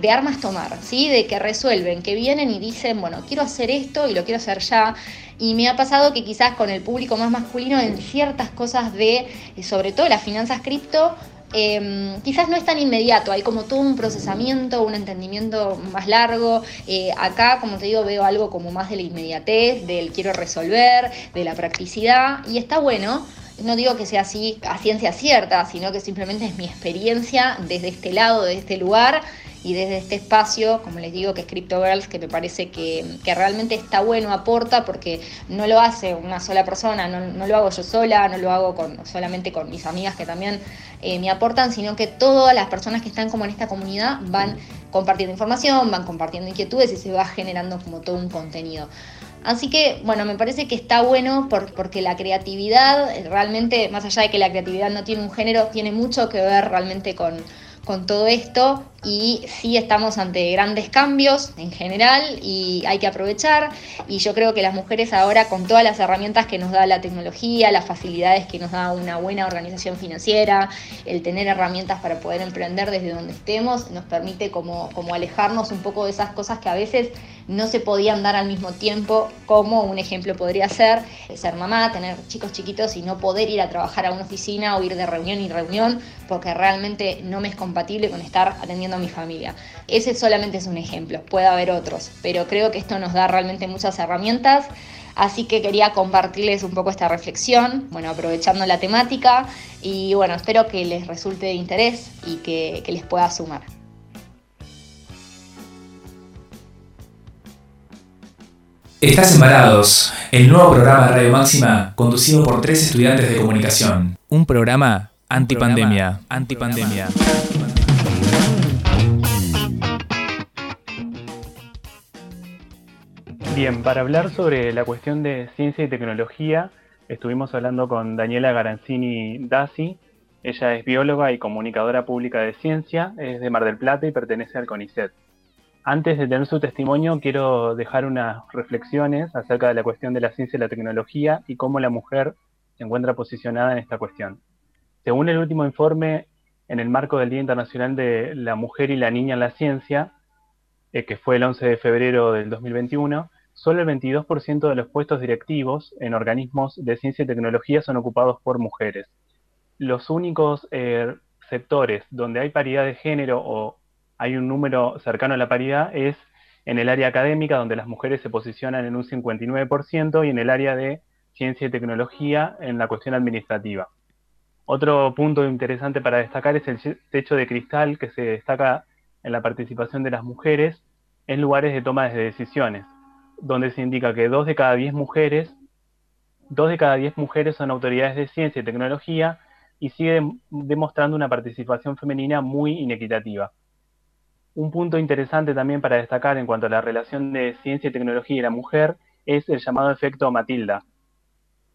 de armas tomar, ¿sí? de que resuelven, que vienen y dicen, bueno, quiero hacer esto y lo quiero hacer ya. Y me ha pasado que quizás con el público más masculino en ciertas cosas de, sobre todo las finanzas cripto, Em, quizás no es tan inmediato, hay como todo un procesamiento, un entendimiento más largo. Eh, acá, como te digo, veo algo como más de la inmediatez, del quiero resolver, de la practicidad, y está bueno. No digo que sea así a ciencia cierta, sino que simplemente es mi experiencia desde este lado, de este lugar, y desde este espacio, como les digo, que es Crypto Girls, que me parece que, realmente está bueno, aporta, porque no lo hace una sola persona, no, lo hago yo sola, no lo hago solamente con mis amigas que también eh, me aportan, sino que todas las personas que están como en esta comunidad van compartiendo información, van compartiendo inquietudes y se va generando como todo un contenido. Así que, bueno, me parece que está bueno porque la creatividad, realmente, más allá de que la creatividad no tiene un género, tiene mucho que ver realmente con, con todo esto y sí estamos ante grandes cambios en general y hay que aprovechar. Y yo creo que las mujeres ahora con todas las herramientas que nos da la tecnología, las facilidades que nos da una buena organización financiera, el tener herramientas para poder emprender desde donde estemos, nos permite como, como alejarnos un poco de esas cosas que a veces no se podían dar al mismo tiempo, como un ejemplo podría ser ser mamá, tener chicos chiquitos y no poder ir a trabajar a una oficina o ir de reunión y reunión porque realmente no me es compatible con estar atendiendo a mi familia. Ese solamente es un ejemplo, puede haber otros, pero creo que esto nos da realmente muchas herramientas. Así que quería compartirles un poco esta reflexión, bueno, aprovechando la temática y bueno, espero que les resulte de interés y que, que les pueda sumar. Estás Embarados, el nuevo programa de Radio Máxima conducido por tres estudiantes de comunicación. Un programa antipandemia. Antipandemia. Bien, para hablar sobre la cuestión de ciencia y tecnología, estuvimos hablando con Daniela Garanzini Dasi. Ella es bióloga y comunicadora pública de ciencia, es de Mar del Plata y pertenece al CONICET. Antes de tener su testimonio, quiero dejar unas reflexiones acerca de la cuestión de la ciencia y la tecnología y cómo la mujer se encuentra posicionada en esta cuestión. Según el último informe en el marco del Día Internacional de la Mujer y la Niña en la Ciencia, eh, que fue el 11 de febrero del 2021, solo el 22% de los puestos directivos en organismos de ciencia y tecnología son ocupados por mujeres. Los únicos eh, sectores donde hay paridad de género o hay un número cercano a la paridad, es en el área académica, donde las mujeres se posicionan en un 59%, y en el área de ciencia y tecnología, en la cuestión administrativa. Otro punto interesante para destacar es el techo de cristal que se destaca en la participación de las mujeres en lugares de toma de decisiones, donde se indica que dos de cada diez mujeres, dos de cada diez mujeres son autoridades de ciencia y tecnología y sigue demostrando una participación femenina muy inequitativa. Un punto interesante también para destacar en cuanto a la relación de ciencia y tecnología y la mujer es el llamado efecto Matilda.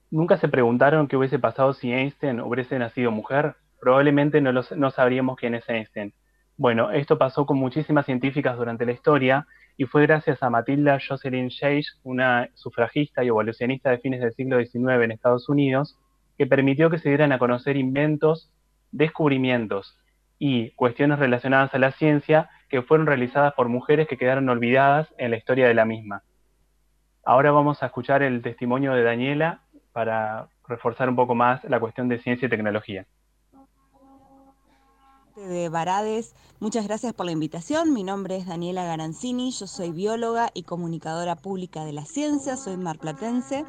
¿Nunca se preguntaron qué hubiese pasado si Einstein hubiese nacido mujer? Probablemente no, no sabríamos quién es Einstein. Bueno, esto pasó con muchísimas científicas durante la historia y fue gracias a Matilda Jocelyn Chase, una sufragista y evolucionista de fines del siglo XIX en Estados Unidos, que permitió que se dieran a conocer inventos, descubrimientos y cuestiones relacionadas a la ciencia que fueron realizadas por mujeres que quedaron olvidadas en la historia de la misma. Ahora vamos a escuchar el testimonio de Daniela para reforzar un poco más la cuestión de ciencia y tecnología. De Varades, muchas gracias por la invitación. Mi nombre es Daniela Garanzini, yo soy bióloga y comunicadora pública de la ciencia, soy marplatense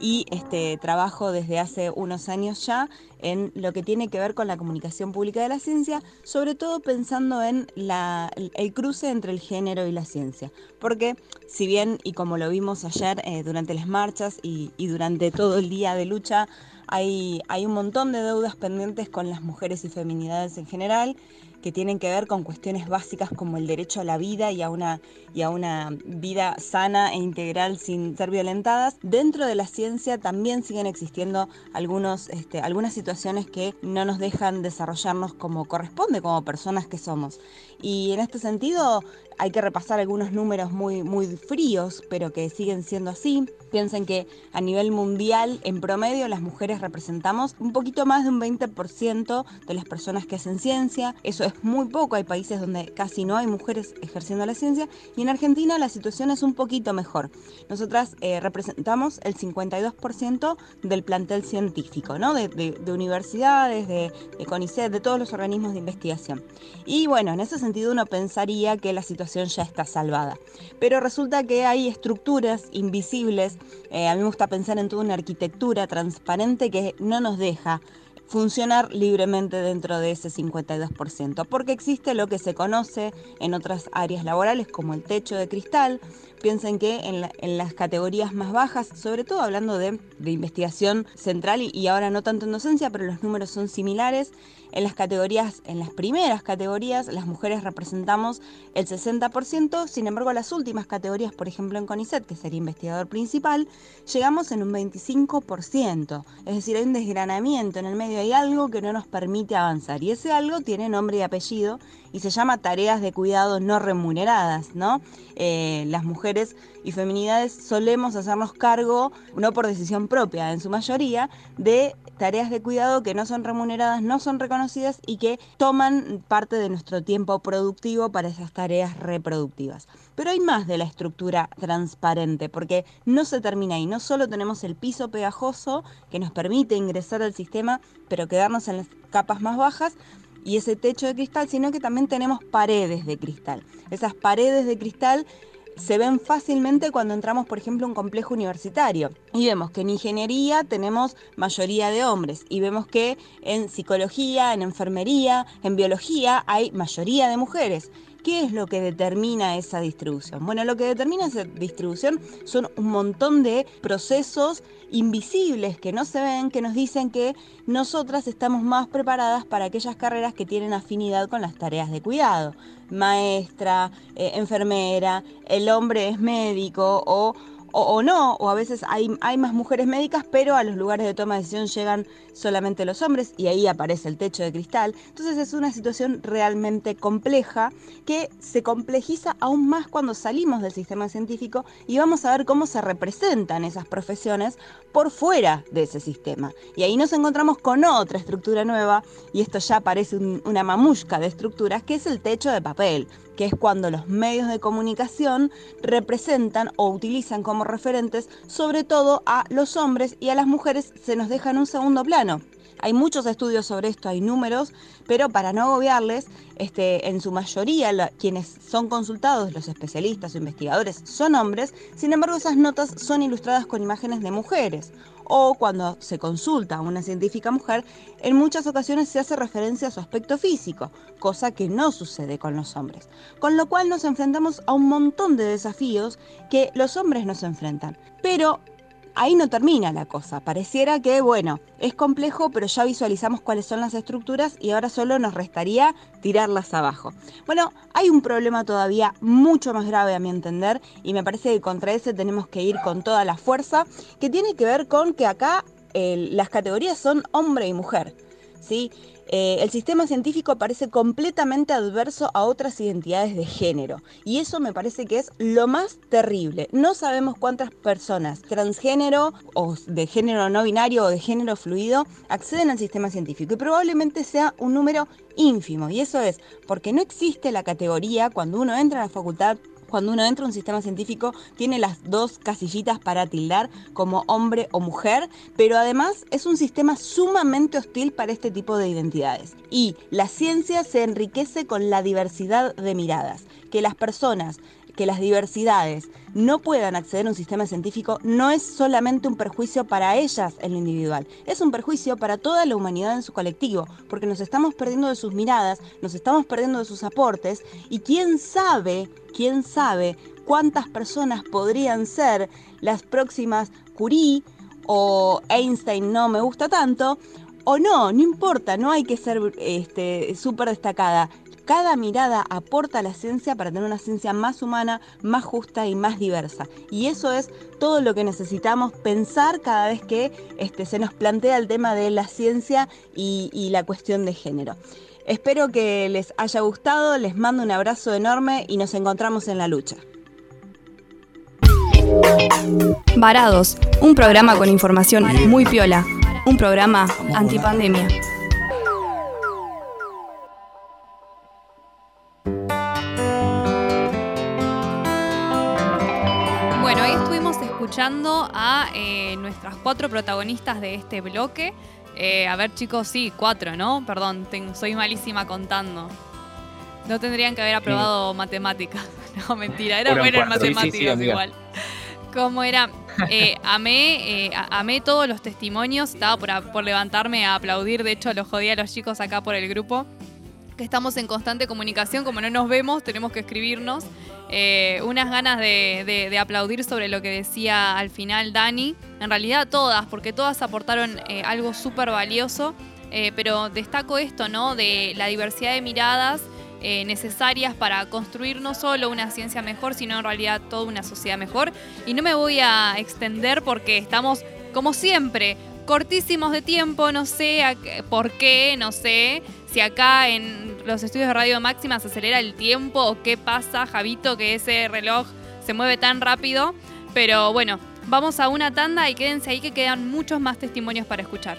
y este, trabajo desde hace unos años ya en lo que tiene que ver con la comunicación pública de la ciencia, sobre todo pensando en la, el cruce entre el género y la ciencia. Porque si bien, y como lo vimos ayer eh, durante las marchas y, y durante todo el día de lucha, hay, un montón de deudas pendientes con las mujeres y feminidades en general que tienen que ver con cuestiones básicas como el derecho a la vida y a una, y a una vida sana e integral sin ser violentadas. Dentro de la ciencia también siguen existiendo algunos, este, algunas situaciones que no nos dejan desarrollarnos como corresponde, como personas que somos. Y en este sentido hay que repasar algunos números muy, muy fríos, pero que siguen siendo así. Piensen que a nivel mundial, en promedio, las mujeres representamos un poquito más de un 20% de las personas que hacen ciencia. Eso es muy poco, hay países donde casi no hay mujeres ejerciendo la ciencia y en Argentina la situación es un poquito mejor. Nosotras eh, representamos el 52% del plantel científico, ¿no? de, de, universidades, de, de CONICET, de todos los organismos de investigación. Y bueno, en ese sentido uno pensaría que la situación ya está salvada. Pero resulta que hay estructuras invisibles eh, a mí me gusta pensar en toda una arquitectura transparente que no nos deja funcionar libremente dentro de ese 52%, porque existe lo que se conoce en otras áreas laborales como el techo de cristal. Piensen que en, las categorías más bajas, sobre todo hablando de, investigación central y, y ahora no tanto en docencia, pero los números son similares, en las categorías, en las primeras categorías, las mujeres representamos el 60%, sin embargo, las últimas categorías, por ejemplo en CONICET, que sería investigador principal, llegamos en un 25%. Es decir, hay un desgranamiento en el medio, hay algo que no nos permite avanzar. Y ese algo tiene nombre y apellido y se llama tareas de cuidado no remuneradas, ¿no? Eh, las mujeres y feminidades solemos hacernos cargo, no por decisión propia en su mayoría, de tareas de cuidado que no son remuneradas, no son reconocidas y que toman parte de nuestro tiempo productivo para esas tareas reproductivas. Pero hay más de la estructura transparente, porque no se termina ahí. No solo tenemos el piso pegajoso que nos permite ingresar al sistema, pero quedarnos en las capas más bajas, y ese techo de cristal, sino que también tenemos paredes de cristal. Esas paredes de cristal se ven fácilmente cuando entramos, por ejemplo, a un complejo universitario. Y vemos que en ingeniería tenemos mayoría de hombres. Y vemos que en psicología, en enfermería, en biología hay mayoría de mujeres. ¿Qué es lo que determina esa distribución? Bueno, lo que determina esa distribución son un montón de procesos invisibles que no se ven, que nos dicen que nosotras estamos más preparadas para aquellas carreras que tienen afinidad con las tareas de cuidado. Maestra, eh, enfermera, el hombre es médico o o, no, o a veces hay, hay más mujeres médicas, pero a los lugares de toma de decisión llegan solamente los hombres y ahí aparece el techo de cristal. Entonces es una situación realmente compleja que se complejiza aún más cuando salimos del sistema científico y vamos a ver cómo se representan esas profesiones por fuera de ese sistema. Y ahí nos encontramos con otra estructura nueva, y esto ya parece una mamushka de estructuras, que es el techo de papel que es cuando los medios de comunicación representan o utilizan como referentes sobre todo a los hombres y a las mujeres se nos deja en un segundo plano. Hay muchos estudios sobre esto, hay números, pero para no agobiarles, este, en su mayoría quienes son consultados, los especialistas o investigadores, son hombres, sin embargo esas notas son ilustradas con imágenes de mujeres o cuando se consulta a una científica mujer, en muchas ocasiones se hace referencia a su aspecto físico, cosa que no sucede con los hombres. Con lo cual nos enfrentamos a un montón de desafíos que los hombres nos enfrentan. Pero ahí no termina la cosa. Pareciera que, bueno, es complejo, pero ya visualizamos cuáles son las estructuras y ahora solo nos restaría tirarlas abajo. Bueno, hay un problema todavía mucho más grave a mi entender y me parece que contra ese tenemos que ir con toda la fuerza, que tiene que ver con que acá las categorías son hombre y mujer. ¿sí? Eh, el sistema científico parece completamente adverso a otras identidades de género. Y eso me parece que es lo más terrible. No sabemos cuántas personas transgénero o de género no binario o de género fluido acceden al sistema científico. Y probablemente sea un número ínfimo. Y eso es porque no existe la categoría cuando uno entra a la facultad cuando uno entra a un sistema científico tiene las dos casillitas para tildar como hombre o mujer, pero además es un sistema sumamente hostil para este tipo de identidades. Y la ciencia se enriquece con la diversidad de miradas, que las personas que las diversidades no puedan acceder a un sistema científico no es solamente un perjuicio para ellas en lo individual, es un perjuicio para toda la humanidad en su colectivo, porque nos estamos perdiendo de sus miradas, nos estamos perdiendo de sus aportes y quién sabe, quién sabe cuántas personas podrían ser las próximas Curie o Einstein no me gusta tanto, o no, no importa, no hay que ser este, súper destacada. Cada mirada aporta a la ciencia para tener una ciencia más humana, más justa y más diversa. Y eso es todo lo que necesitamos pensar cada vez que este, se nos plantea el tema de la ciencia y, y la cuestión de género. Espero que les haya gustado, les mando un abrazo enorme y nos encontramos en la lucha. Varados, un programa con información muy piola, un programa antipandemia. Escuchando a eh, nuestras cuatro protagonistas de este bloque. Eh, a ver, chicos, sí, cuatro, ¿no? Perdón, soy malísima contando. No tendrían que haber aprobado matemáticas. *laughs* No, mentira, era buena en. Sí, sí, sí, matemáticas igual. ¿Cómo era? Eh, amé, eh, amé todos los testimonios. Estaba por, por levantarme a aplaudir. De hecho, los jodí a los chicos acá por el grupo. Que estamos en constante comunicación. Como no nos vemos, tenemos que escribirnos. Eh, unas ganas de, aplaudir sobre lo que decía al final Dani. En realidad todas, porque todas aportaron eh, algo súper valioso. Eh, pero destaco esto, ¿no? De la diversidad de miradas necesarias para construir no solo una ciencia mejor, sino en realidad toda una sociedad mejor. Y no me voy a extender porque estamos, como siempre, cortísimos de tiempo, no sé por qué, no sé si acá en los estudios de Radio Máxima se acelera el tiempo o qué pasa, Javito, que ese reloj se mueve tan rápido. Pero bueno, vamos a una tanda y quédense ahí que quedan muchos más testimonios para escuchar.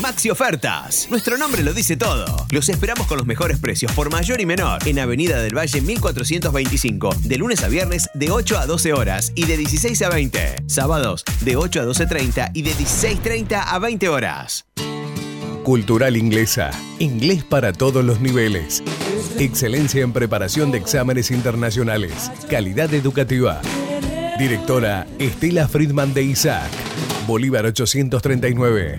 Maxi Ofertas. Nuestro nombre lo dice todo. Los esperamos con los mejores precios por mayor y menor en Avenida del Valle 1425, de lunes a viernes de 8 a 12 horas y de 16 a 20. Sábados de 8 a 12.30 y de 16.30 a 20 horas. Cultural Inglesa. Inglés para todos los niveles. Excelencia en preparación de exámenes internacionales. Calidad educativa. Directora Estela Friedman de Isaac. Bolívar 839.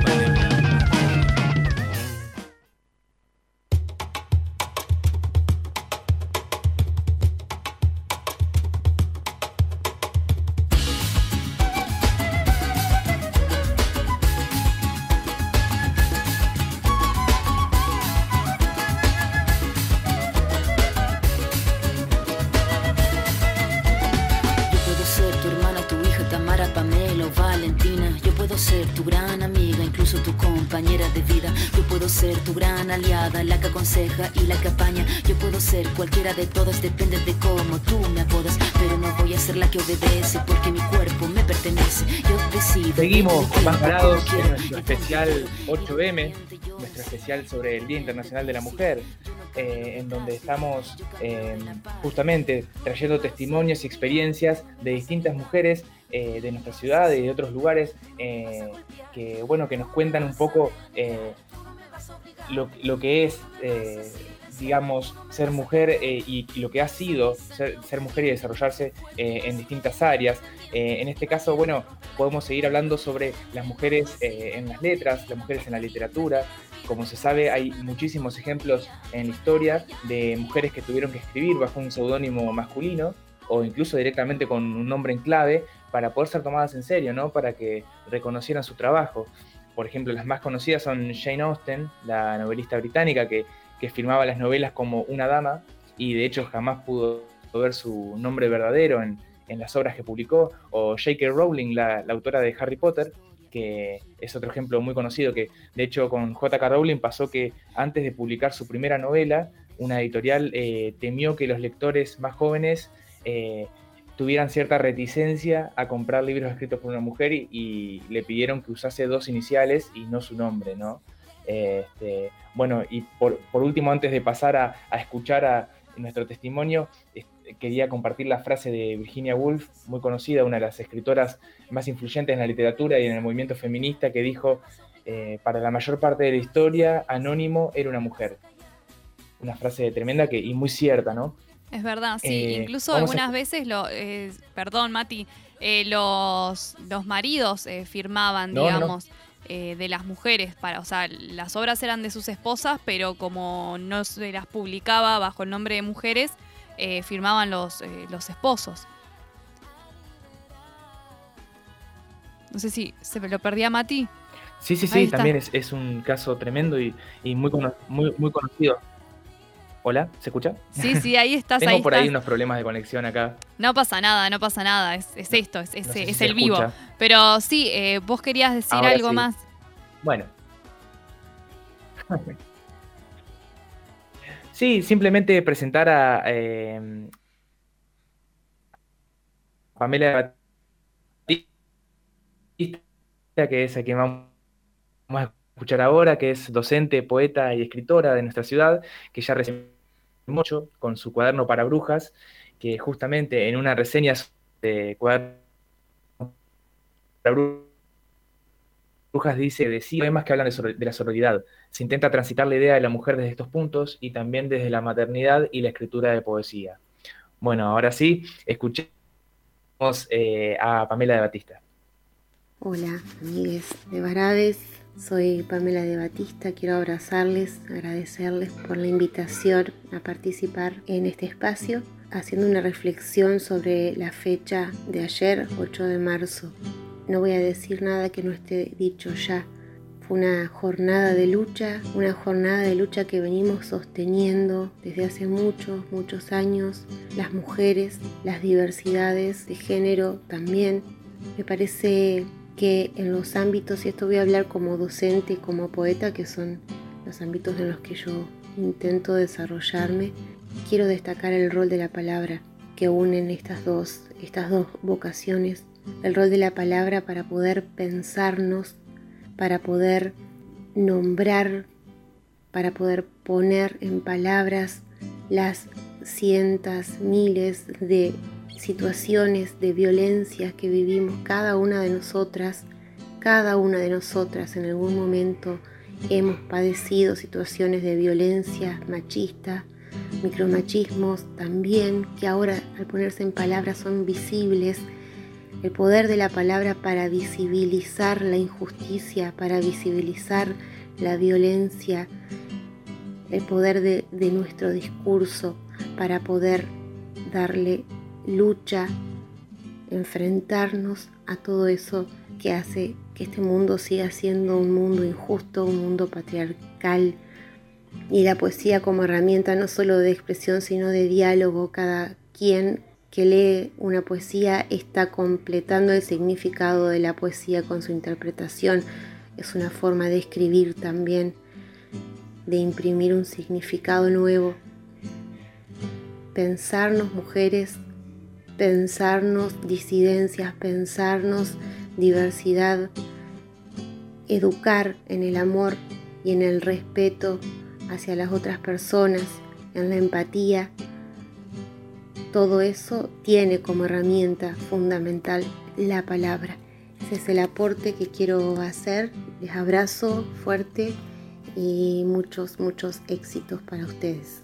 Más parados en nuestro especial 8M, nuestro especial sobre el Día Internacional de la Mujer. eh, en donde estamos eh, justamente trayendo testimonios y experiencias de distintas mujeres eh, de nuestra ciudad y de otros lugares que, bueno, que nos cuentan un poco lo, que es digamos, ser mujer y, lo que ha sido ser, mujer y desarrollarse en distintas áreas. en este caso, bueno, podemos seguir hablando sobre las mujeres en las letras, las mujeres en la literatura, como se sabe, hay muchísimos ejemplos en la historia de mujeres que tuvieron que escribir bajo un seudónimo masculino o incluso directamente con un nombre en clave para poder ser tomadas en serio, ¿no? Para que reconocieran su trabajo. Por ejemplo, las más conocidas son Jane Austen, la novelista británica que, firmaba las novelas como una dama y de hecho jamás pudo ver su nombre verdadero en, las obras que publicó, o J.K. Rowling, la autora de Harry Potter, que es otro ejemplo muy conocido, que de hecho con J.K. Rowling pasó que antes de publicar su primera novela, una editorial eh, temió que los lectores más jóvenes eh, tuvieran cierta reticencia a comprar libros escritos por una mujer y, le pidieron que usase dos iniciales y no su nombre, ¿no? Este, bueno, y por, último, antes de pasar a, a escuchar a nuestro testimonio, quería compartir la frase de Virginia Woolf, muy conocida, una de las escritoras más influyentes en la literatura y en el movimiento feminista, que dijo, eh, para la mayor parte de la historia, Anónimo era una mujer. Una frase tremenda que, y muy cierta, ¿no? Es verdad, sí. Eh, Incluso algunas veces, lo, eh, perdón, Mati, los, los maridos firmaban, digamos. De las mujeres, para, o sea, las obras eran de sus esposas, pero como no se las publicaba bajo el nombre de mujeres, eh, firmaban los, eh, los esposos. No sé si se me lo perdía Mati. Sí, sí, sí, también es, un caso tremendo y, muy, muy, muy conocido. Hola, ¿se escucha? Sí, sí, ahí estás. *laughs* Tengo por ahí unos problemas de conexión acá. No pasa nada, no pasa nada, es, esto, es, es, el vivo. Pero sí, eh, vos querías decir algo más. Bueno. Sí, simplemente presentar a eh, Pamela Batista, que es a quien vamos a escuchar ahora, que es docente, poeta y escritora de nuestra ciudad, que ya recién mucho con su cuaderno para brujas, que justamente en una reseña de cuaderno para brujas, Brujas dice de sí poemas que hablan de, la sororidad. Se intenta transitar la idea de la mujer desde estos puntos y también desde la maternidad y la escritura de poesía. Bueno, ahora sí, escuchemos eh, a Pamela de Batista. Hola, amigues de Barades. Soy Pamela de Batista. Quiero abrazarles, agradecerles por la invitación a participar en este espacio, haciendo una reflexión sobre la fecha de ayer, 8 de marzo, no voy a decir nada que no esté dicho ya. Fue una jornada de lucha, una jornada de lucha que venimos sosteniendo desde hace muchos, muchos años. Las mujeres, las diversidades de género también. Me parece que en los ámbitos, y esto voy a hablar como docente y como poeta, que son los ámbitos en los que yo intento desarrollarme, quiero destacar el rol de la palabra que unen estas dos, estas dos vocaciones. El rol de la palabra para poder pensarnos, para poder nombrar, para poder poner en palabras las cientos, miles de situaciones de violencia que vivimos cada una de nosotras, cada una de nosotras en algún momento hemos padecido situaciones de violencia machista, micromachismos también, que ahora al ponerse en palabras son visibles. El poder de la palabra para visibilizar la injusticia, para visibilizar la violencia, el poder de, nuestro discurso para poder darle lucha, enfrentarnos a todo eso que hace que este mundo siga siendo un mundo injusto, un mundo patriarcal. Y la poesía como herramienta no solo de expresión, sino de diálogo, cada quien que lee una poesía está completando el significado de la poesía con su interpretación. Es una forma de escribir también, de imprimir un significado nuevo. Pensarnos mujeres, pensarnos disidencias, pensarnos diversidad, educar en el amor y en el respeto hacia las otras personas, en la empatía, todo eso tiene como herramienta fundamental la palabra. Ese es el aporte que quiero hacer. Les abrazo fuerte y muchos, muchos éxitos para ustedes.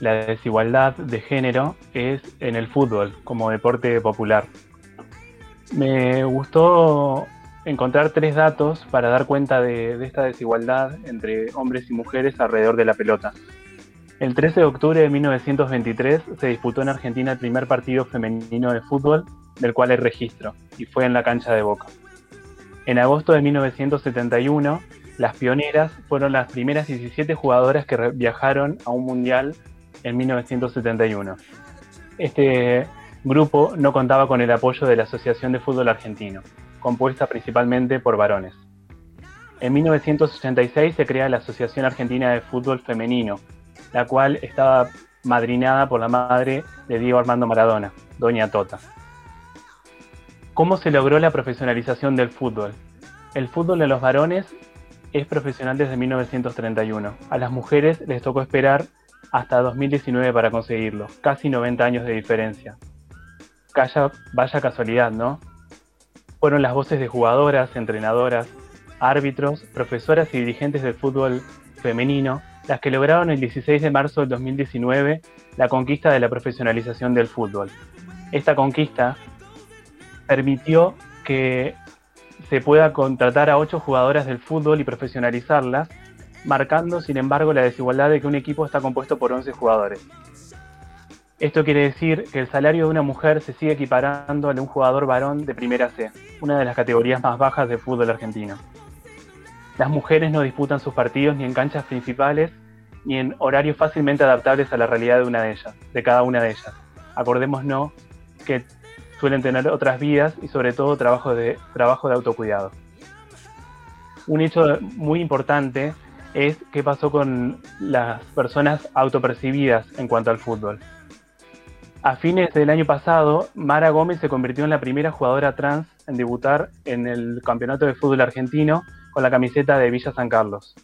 la desigualdad de género es en el fútbol como deporte popular. Me gustó encontrar tres datos para dar cuenta de, esta desigualdad entre hombres y mujeres alrededor de la pelota. El 13 de octubre de 1923 se disputó en Argentina el primer partido femenino de fútbol del cual hay registro, y fue en la cancha de Boca. En agosto de 1971, las pioneras fueron las primeras 17 jugadoras que viajaron a un mundial en 1971. Este grupo no contaba con el apoyo de la Asociación de Fútbol Argentino, compuesta principalmente por varones. En 1986 se crea la Asociación Argentina de Fútbol Femenino, la cual estaba madrinada por la madre de Diego Armando Maradona, Doña Tota. ¿Cómo se logró la profesionalización del fútbol? El fútbol de los varones es profesional desde 1931. A las mujeres les tocó esperar hasta 2019 para conseguirlo, casi 90 años de diferencia. Vaya casualidad, ¿no? Fueron las voces de jugadoras, entrenadoras, árbitros, profesoras y dirigentes del fútbol femenino las que lograron el 16 de marzo del 2019 la conquista de la profesionalización del fútbol. Esta conquista permitió que se pueda contratar a ocho jugadoras del fútbol y profesionalizarlas, marcando sin embargo la desigualdad de que un equipo está compuesto por 11 jugadores. Esto quiere decir que el salario de una mujer se sigue equiparando al de un jugador varón de primera C, una de las categorías más bajas del fútbol argentino. Las mujeres no disputan sus partidos ni en canchas principales ni en horarios fácilmente adaptables a la realidad de una de ellas, de cada una de ellas. Acordémonos que suelen tener otras vidas y sobre todo trabajo de, trabajo de autocuidado. Un hecho muy importante es qué pasó con las personas autopercibidas en cuanto al fútbol. A fines del año pasado, Mara Gómez se convirtió en la primera jugadora trans en debutar en el Campeonato de Fútbol Argentino con la camiseta de Villa San Carlos.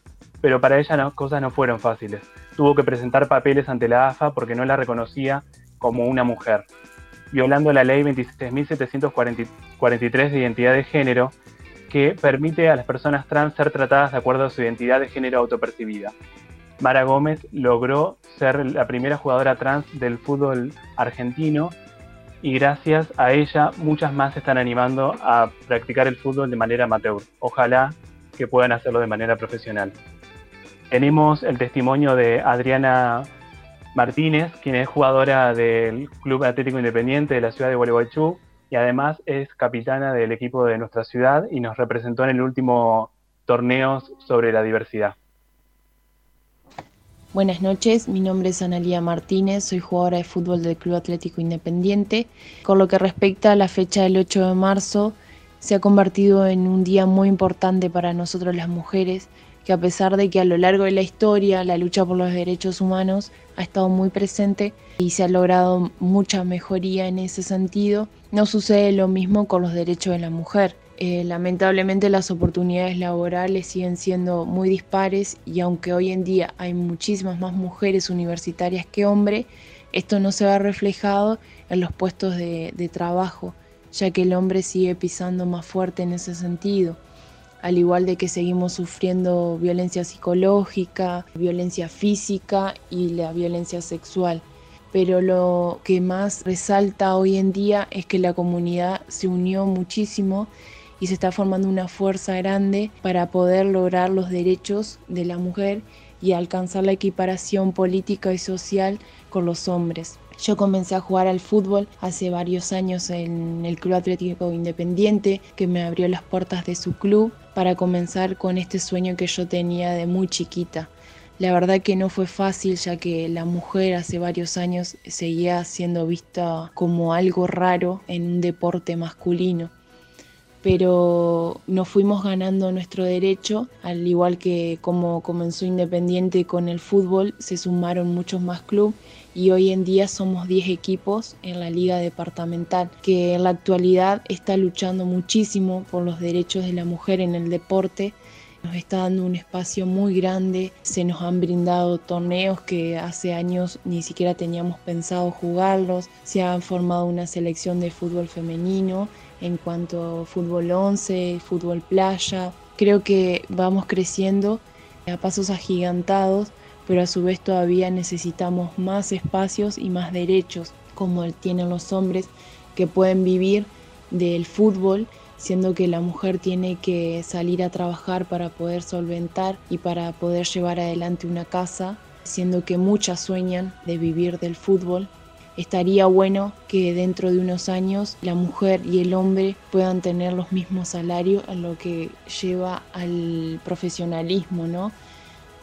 Pero para ella las cosas no fueron fáciles. Tuvo que presentar papeles ante la AFA porque no la reconocía como una mujer violando la ley 26.743 de identidad de género, que permite a las personas trans ser tratadas de acuerdo a su identidad de género autopercibida. Mara Gómez logró ser la primera jugadora trans del fútbol argentino y gracias a ella muchas más se están animando a practicar el fútbol de manera amateur. Ojalá que puedan hacerlo de manera profesional. Tenemos el testimonio de Adriana Martínez, quien es jugadora del Club Atlético Independiente de la ciudad de Gualeguaychú y además es capitana del equipo de nuestra ciudad y nos representó en el último torneo sobre la diversidad. Buenas noches, mi nombre es Analía Martínez, soy jugadora de fútbol del Club Atlético Independiente. Con lo que respecta a la fecha del 8 de marzo, se ha convertido en un día muy importante para nosotros las mujeres, que a pesar de que a lo largo de la historia la lucha por los derechos humanos ha estado muy presente y se ha logrado mucha mejoría en ese sentido, no sucede lo mismo con los derechos de la mujer. Eh, lamentablemente las oportunidades laborales siguen siendo muy dispares y aunque hoy en día hay muchísimas más mujeres universitarias que hombres, esto no se va reflejado en los puestos de, de trabajo, ya que el hombre sigue pisando más fuerte en ese sentido al igual de que seguimos sufriendo violencia psicológica, violencia física y la violencia sexual. Pero lo que más resalta hoy en día es que la comunidad se unió muchísimo y se está formando una fuerza grande para poder lograr los derechos de la mujer y alcanzar la equiparación política y social con los hombres. Yo comencé a jugar al fútbol hace varios años en el Club Atlético Independiente, que me abrió las puertas de su club para comenzar con este sueño que yo tenía de muy chiquita. La verdad que no fue fácil ya que la mujer hace varios años seguía siendo vista como algo raro en un deporte masculino. Pero nos fuimos ganando nuestro derecho, al igual que como comenzó Independiente con el fútbol, se sumaron muchos más clubes y hoy en día somos 10 equipos en la liga departamental, que en la actualidad está luchando muchísimo por los derechos de la mujer en el deporte nos está dando un espacio muy grande, se nos han brindado torneos que hace años ni siquiera teníamos pensado jugarlos, se ha formado una selección de fútbol femenino en cuanto a fútbol 11, fútbol playa. Creo que vamos creciendo a pasos agigantados, pero a su vez todavía necesitamos más espacios y más derechos como tienen los hombres que pueden vivir del fútbol siendo que la mujer tiene que salir a trabajar para poder solventar y para poder llevar adelante una casa, siendo que muchas sueñan de vivir del fútbol. Estaría bueno que dentro de unos años la mujer y el hombre puedan tener los mismos salarios lo que lleva al profesionalismo, ¿no?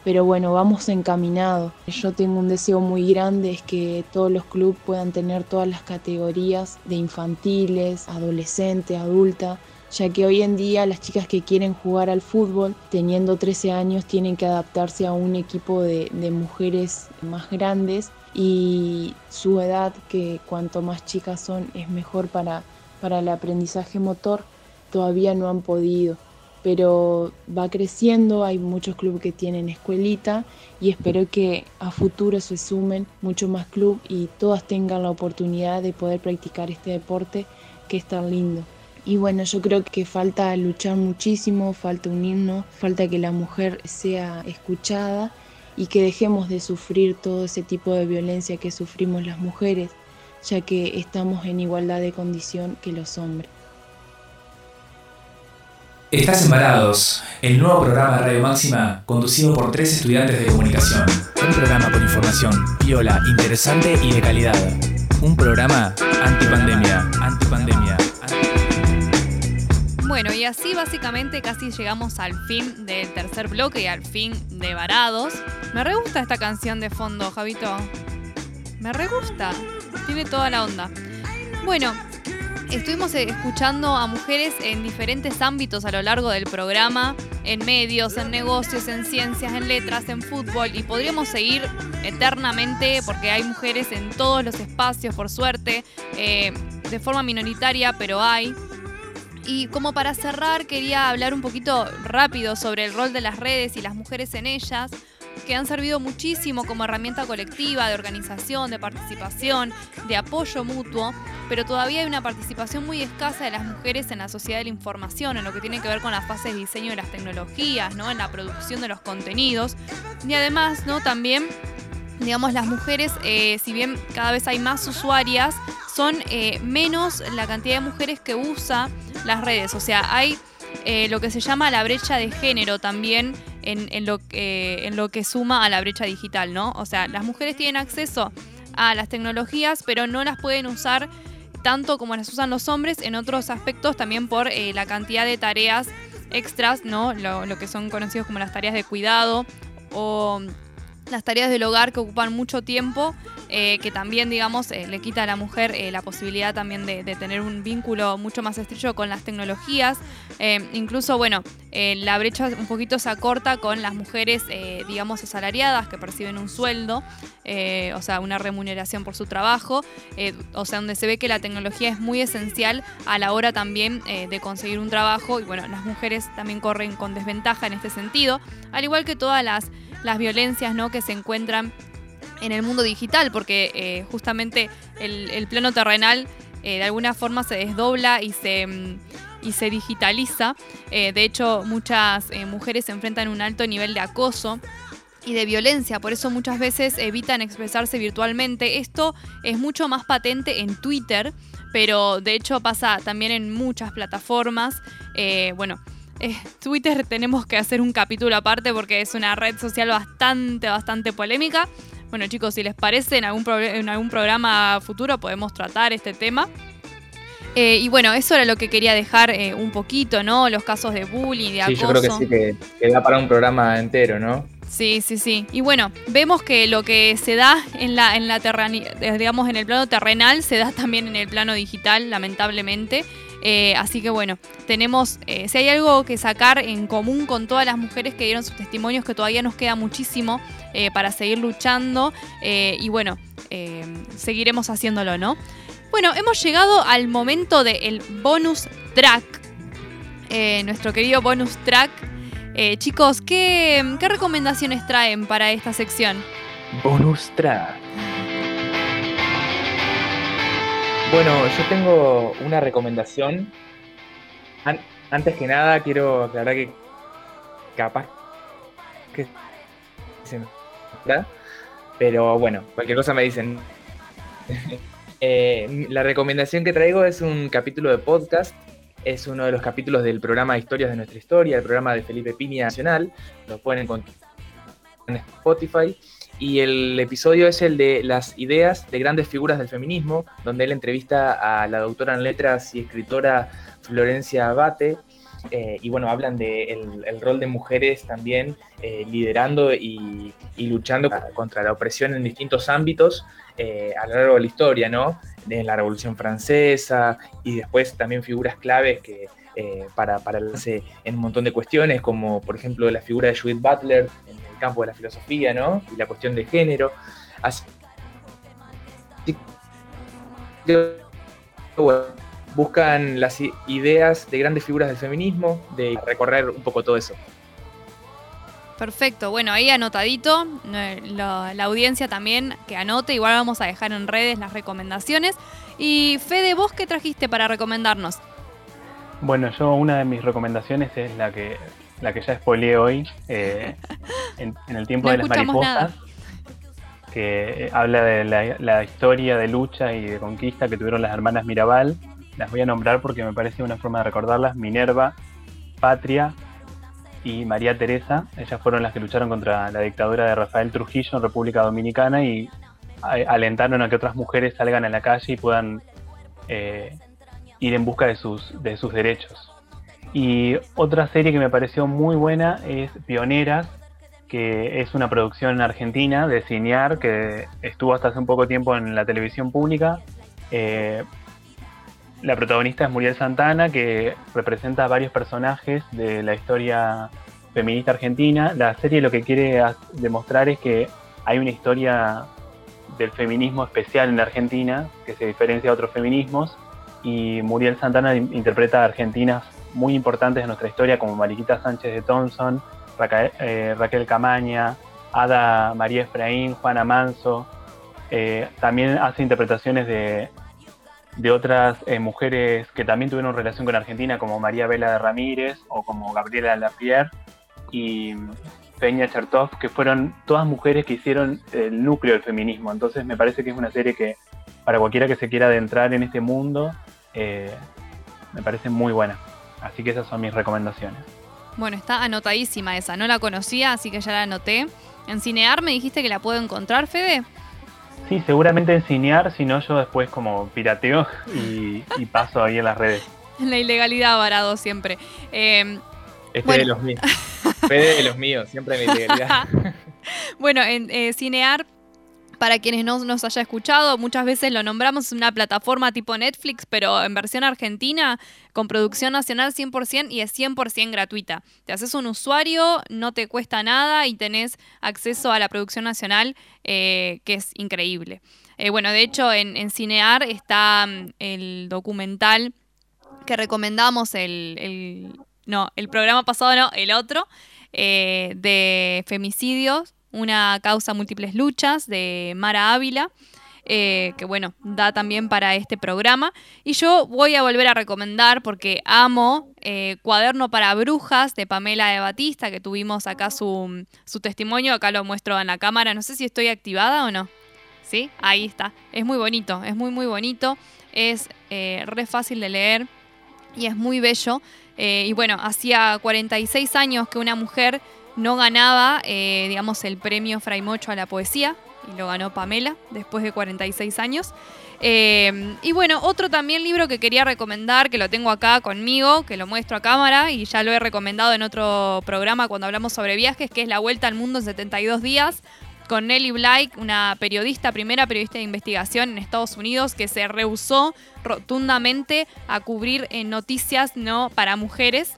Pero bueno, vamos encaminados. Yo tengo un deseo muy grande, es que todos los clubes puedan tener todas las categorías de infantiles, adolescente, adulta, ya que hoy en día las chicas que quieren jugar al fútbol, teniendo 13 años, tienen que adaptarse a un equipo de, de mujeres más grandes y su edad, que cuanto más chicas son, es mejor para, para el aprendizaje motor, todavía no han podido pero va creciendo, hay muchos clubes que tienen escuelita y espero que a futuro se sumen mucho más clubes y todas tengan la oportunidad de poder practicar este deporte que es tan lindo. Y bueno, yo creo que falta luchar muchísimo, falta unirnos, falta que la mujer sea escuchada y que dejemos de sufrir todo ese tipo de violencia que sufrimos las mujeres, ya que estamos en igualdad de condición que los hombres. Estás Embarados, el nuevo programa de Radio Máxima conducido por tres estudiantes de comunicación. Un programa con información viola, interesante y de calidad. Un programa antipandemia. Antipandemia. Bueno, y así básicamente casi llegamos al fin del tercer bloque y al fin de Varados. Me re gusta esta canción de fondo, Javito. Me re gusta. Tiene toda la onda. Bueno, Estuvimos eh, escuchando a mujeres en diferentes ámbitos a lo largo del programa, en medios, en negocios, en ciencias, en letras, en fútbol y podríamos seguir eternamente porque hay mujeres en todos los espacios, por suerte, eh, de forma minoritaria, pero hay. Y como para cerrar, quería hablar un poquito rápido sobre el rol de las redes y las mujeres en ellas que han servido muchísimo como herramienta colectiva de organización, de participación, de apoyo mutuo, pero todavía hay una participación muy escasa de las mujeres en la sociedad de la información, en lo que tiene que ver con las fases de diseño de las tecnologías, ¿no? en la producción de los contenidos. Y además, ¿no? también digamos, las mujeres, eh, si bien cada vez hay más usuarias, son eh, menos la cantidad de mujeres que usa las redes. O sea, hay eh, lo que se llama la brecha de género también en, lo, en lo que suma a la brecha digital, ¿no? O sea, las mujeres tienen acceso a las tecnologías, pero no las pueden usar tanto como las usan los hombres en otros aspectos, también por eh, la cantidad de tareas extras, ¿no? Lo, que son conocidos como las tareas de cuidado o las tareas del hogar que ocupan mucho tiempo eh, que también, digamos, eh, le quita a la mujer eh, la posibilidad también de, tener un vínculo mucho más estrecho con las tecnologías. incluso, bueno, la brecha un poquito se acorta con las mujeres, digamos, asalariadas que perciben un sueldo, o sea, una remuneración por su trabajo, o sea, donde se ve que la tecnología es muy esencial a la hora también de conseguir un trabajo y, bueno, las mujeres también corren con desventaja en este sentido, al igual que todas las las violencias ¿no? que se encuentran en el mundo digital, porque eh, justamente el, plano terrenal eh, de alguna forma se desdobla y se, mm, y se digitaliza. Eh, de hecho, muchas mujeres se enfrentan a un alto nivel de acoso y de violencia, por eso muchas veces evitan expresarse virtualmente. Esto es mucho más patente en Twitter, pero de hecho pasa también en muchas plataformas. bueno, Twitter tenemos que hacer un capítulo aparte porque es una red social bastante, bastante polémica. Bueno chicos, si les parece, en algún, en algún programa futuro podemos tratar este tema. Eh, y bueno, eso era lo que quería dejar eh, un poquito, ¿no? Los casos de bullying, de acoso. Sí, yo creo que sí, que, que da para un programa entero, ¿no? Sí, sí, sí. Y bueno, vemos que lo que se da en la, en la digamos, en el plano terrenal, se da también en el plano digital, lamentablemente. Eh, así que bueno, tenemos, eh, si hay algo que sacar en común con todas las mujeres que dieron sus testimonios, que todavía nos queda muchísimo eh, para seguir luchando y bueno, seguiremos haciéndolo, ¿no? Bueno, hemos llegado al momento del bonus track, nuestro querido bonus track. chicos, ¿qué, ¿qué recomendaciones traen para esta sección? Bonus track. Bueno, yo tengo una recomendación. antes que nada, quiero aclarar que capaz que se pero bueno, cualquier cosa me dicen. *laughs* Eh, la recomendación que traigo es un capítulo de podcast. Es uno de los capítulos del programa Historias de nuestra historia, el programa de Felipe Piña Nacional. Lo pueden encontrar en Spotify y el episodio es el de las ideas de grandes figuras del feminismo, donde él entrevista a la doctora en letras y escritora Florencia Abate. Eh, y bueno, hablan del de el rol de mujeres también eh, liderando y, luchando contra la opresión en distintos ámbitos eh, a lo largo de la historia, ¿no? En la Revolución Francesa y después también figuras claves que, para, para en un montón de cuestiones, como por ejemplo la figura de Judith Butler campo de la filosofía, ¿no? Y la cuestión de género. Así buscan las ideas de grandes figuras del feminismo, de recorrer un poco todo eso. Perfecto, bueno, ahí anotadito, la, la, audiencia también que anote, igual vamos a dejar en redes las recomendaciones. Y Fede, ¿vos qué trajiste para recomendarnos? Bueno, yo una de mis recomendaciones es la que la que ya spoileé hoy, eh, *laughs* en, el tiempo de las mariposas, que eh, habla de la, historia de lucha y de conquista que tuvieron las hermanas Mirabal. Las voy a nombrar porque me parece una forma de recordarlas. Minerva, Patria y María Teresa. Ellas fueron las que lucharon contra la dictadura de Rafael Trujillo en República Dominicana y alentaron a que otras mujeres salgan a la calle y puedan eh, ir en busca de sus, de sus derechos. Y otra serie que me pareció muy buena es Pioneras, que es una producción argentina de Cinear, que estuvo hasta hace un poco tiempo en la televisión pública. Eh, la protagonista es Muriel Santana, que representa a varios personajes de la historia feminista argentina. La serie lo que quiere demostrar es que hay una historia del feminismo especial en Argentina, que se diferencia de otros feminismos, y Muriel Santana interpreta a argentinas muy importantes de nuestra historia, como Mariquita Sánchez de Thompson, eh, Raquel, Camaña, Ada María Efraín, Juana Manso. Eh, también hace interpretaciones de, de otras eh, mujeres que también tuvieron relación con Argentina, como María Vela de Ramírez o como Gabriela Lapierre y Peña Chertov, que fueron todas mujeres que hicieron el núcleo del feminismo. Entonces me parece que es una serie que para cualquiera que se quiera adentrar en este mundo, me parece muy buena. Así que esas son mis recomendaciones. Bueno, está anotadísima esa, no la conocía, así que ya la anoté. En Cinear me dijiste que la puedo encontrar, Fede. Sí, seguramente en Cinear, si no yo después como pirateo y, paso ahí en las redes. En *laughs* la ilegalidad varado siempre. Eh, este de los míos. *laughs* Fede de los míos, siempre en la ilegalidad. *laughs* bueno, en eh, Cinear para quienes no nos haya escuchado, muchas veces lo nombramos una plataforma tipo Netflix, pero en versión argentina, con producción nacional 100% y es 100% gratuita. Te haces un usuario, no te cuesta nada y tenés acceso a la producción nacional, eh, que es increíble. Eh, bueno, de hecho, en, Cinear está mm, el documental que recomendamos, el, no, el programa pasado, no, el otro, eh, de femicidios una causa múltiples luchas de Mara Ávila. Eh, que bueno, da también para este programa. Y yo voy a volver a recomendar porque amo eh, Cuaderno para Brujas de Pamela de Batista, que tuvimos acá su, su, testimonio, acá lo muestro en la cámara, no sé si estoy activada o no. ¿Sí? Ahí está. Es muy bonito, es muy muy bonito, es eh, re fácil de leer y es muy bello. y bueno, hacía 46 años que una mujer no ganaba, eh, digamos, el premio Fray Mocho a la poesía. y lo ganó Pamela después de 46 años. Eh, y bueno, otro también libro que quería recomendar, que lo tengo acá conmigo, que lo muestro a cámara y ya lo he recomendado en otro programa cuando hablamos sobre viajes, que es La Vuelta al Mundo en 72 días, con Nelly Blake, una periodista, primera periodista de investigación en Estados Unidos, que se rehusó rotundamente a cubrir eh, noticias no para mujeres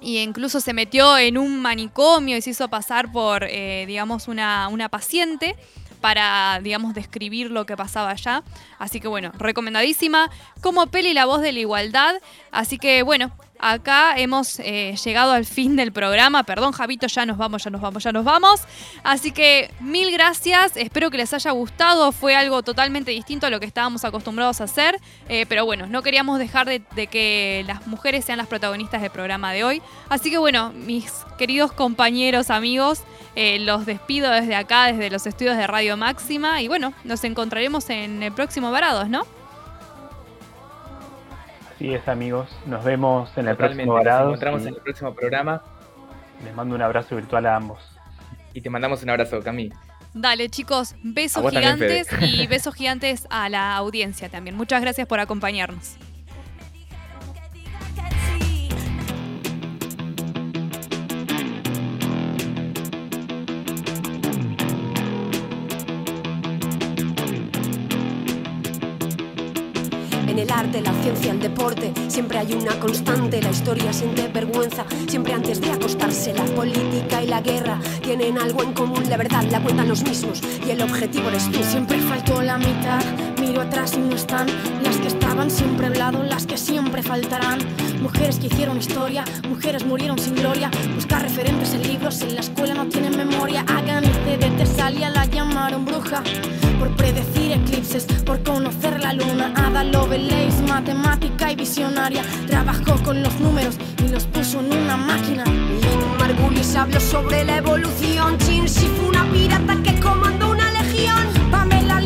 y incluso se metió en un manicomio y se hizo pasar por, eh, digamos, una, una paciente para, digamos, describir lo que pasaba allá. Así que bueno, recomendadísima. Como peli La voz de la igualdad. Así que bueno, acá hemos eh, llegado al fin del programa. Perdón, Javito, ya nos vamos, ya nos vamos, ya nos vamos. Así que mil gracias. Espero que les haya gustado. Fue algo totalmente distinto a lo que estábamos acostumbrados a hacer. Eh, pero bueno, no queríamos dejar de, que las mujeres sean las protagonistas del programa de hoy. Así que bueno, mis queridos compañeros, amigos. Eh, los despido desde acá, desde los estudios de Radio Máxima. Y bueno, nos encontraremos en el próximo Varados, ¿no? Así es, amigos. Nos vemos en el Totalmente, próximo Nos encontramos y en el próximo programa Les mando un abrazo virtual a ambos. y te mandamos un abrazo, Cami. Dale, chicos, besos también, gigantes y *laughs* besos gigantes a la audiencia también. Muchas gracias por acompañarnos. La ciencia, el deporte, siempre hay una constante. La historia siente vergüenza, siempre antes de acostarse. La política y la guerra tienen algo en común. La verdad la cuentan los mismos y el objetivo eres tú. Siempre faltó la mitad, miro atrás y no están las que estaban siempre a un lado, las que siempre faltarán. Mujeres que hicieron historia, mujeres murieron sin gloria. Buscar referentes en libros, en la escuela no tienen memoria. Hagan de Tesalia la llamaron bruja por predecir eclipses, por conocer la luna. Ada Lovelace, matemática y visionaria, trabajó con los números y los puso en una máquina. Margulis habló sobre la evolución. Chin si fue una pirata que legión.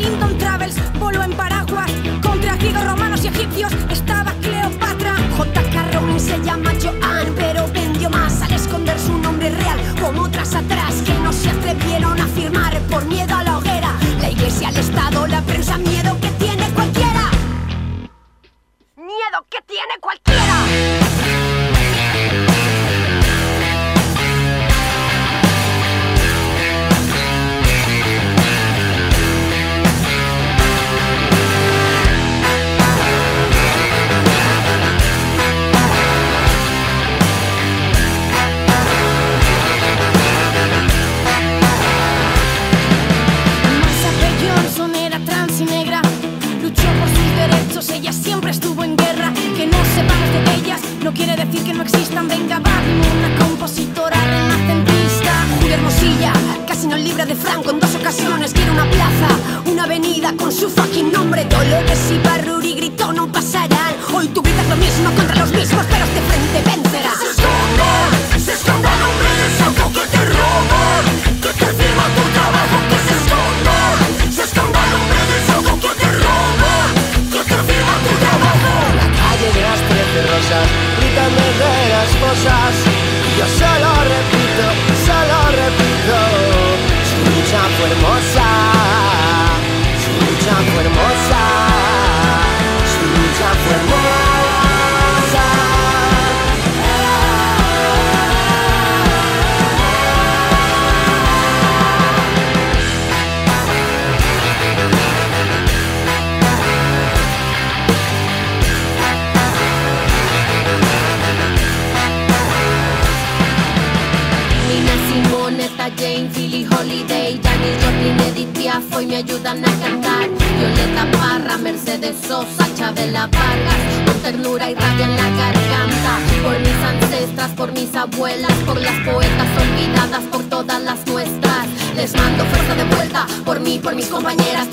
Pamela Linton Travels voló en paraguas contra griegos, romanos y egipcios. Estaba Cleopatra. J.K. Rowling se llama Joan, pero vendió más al esconder su nombre real, como otras atrás que no se atrevieron a firmar por miedo a la hoguera. La iglesia, el Estado, la prensa, miedo que tiene cualquiera. Miedo que tiene cualquiera. No quiere decir que no existan. Venga, Babimo, una compositora renacentista. Julia Hermosilla, casi no libre de Franco en dos ocasiones. Quiere una plaza, una avenida con su fucking nombre. Dolores y Barruri gritó, no pasarán. Por las poetas olvidadas, por todas las nuestras. Les mando fuerza de vuelta, por mí, por mis compañeras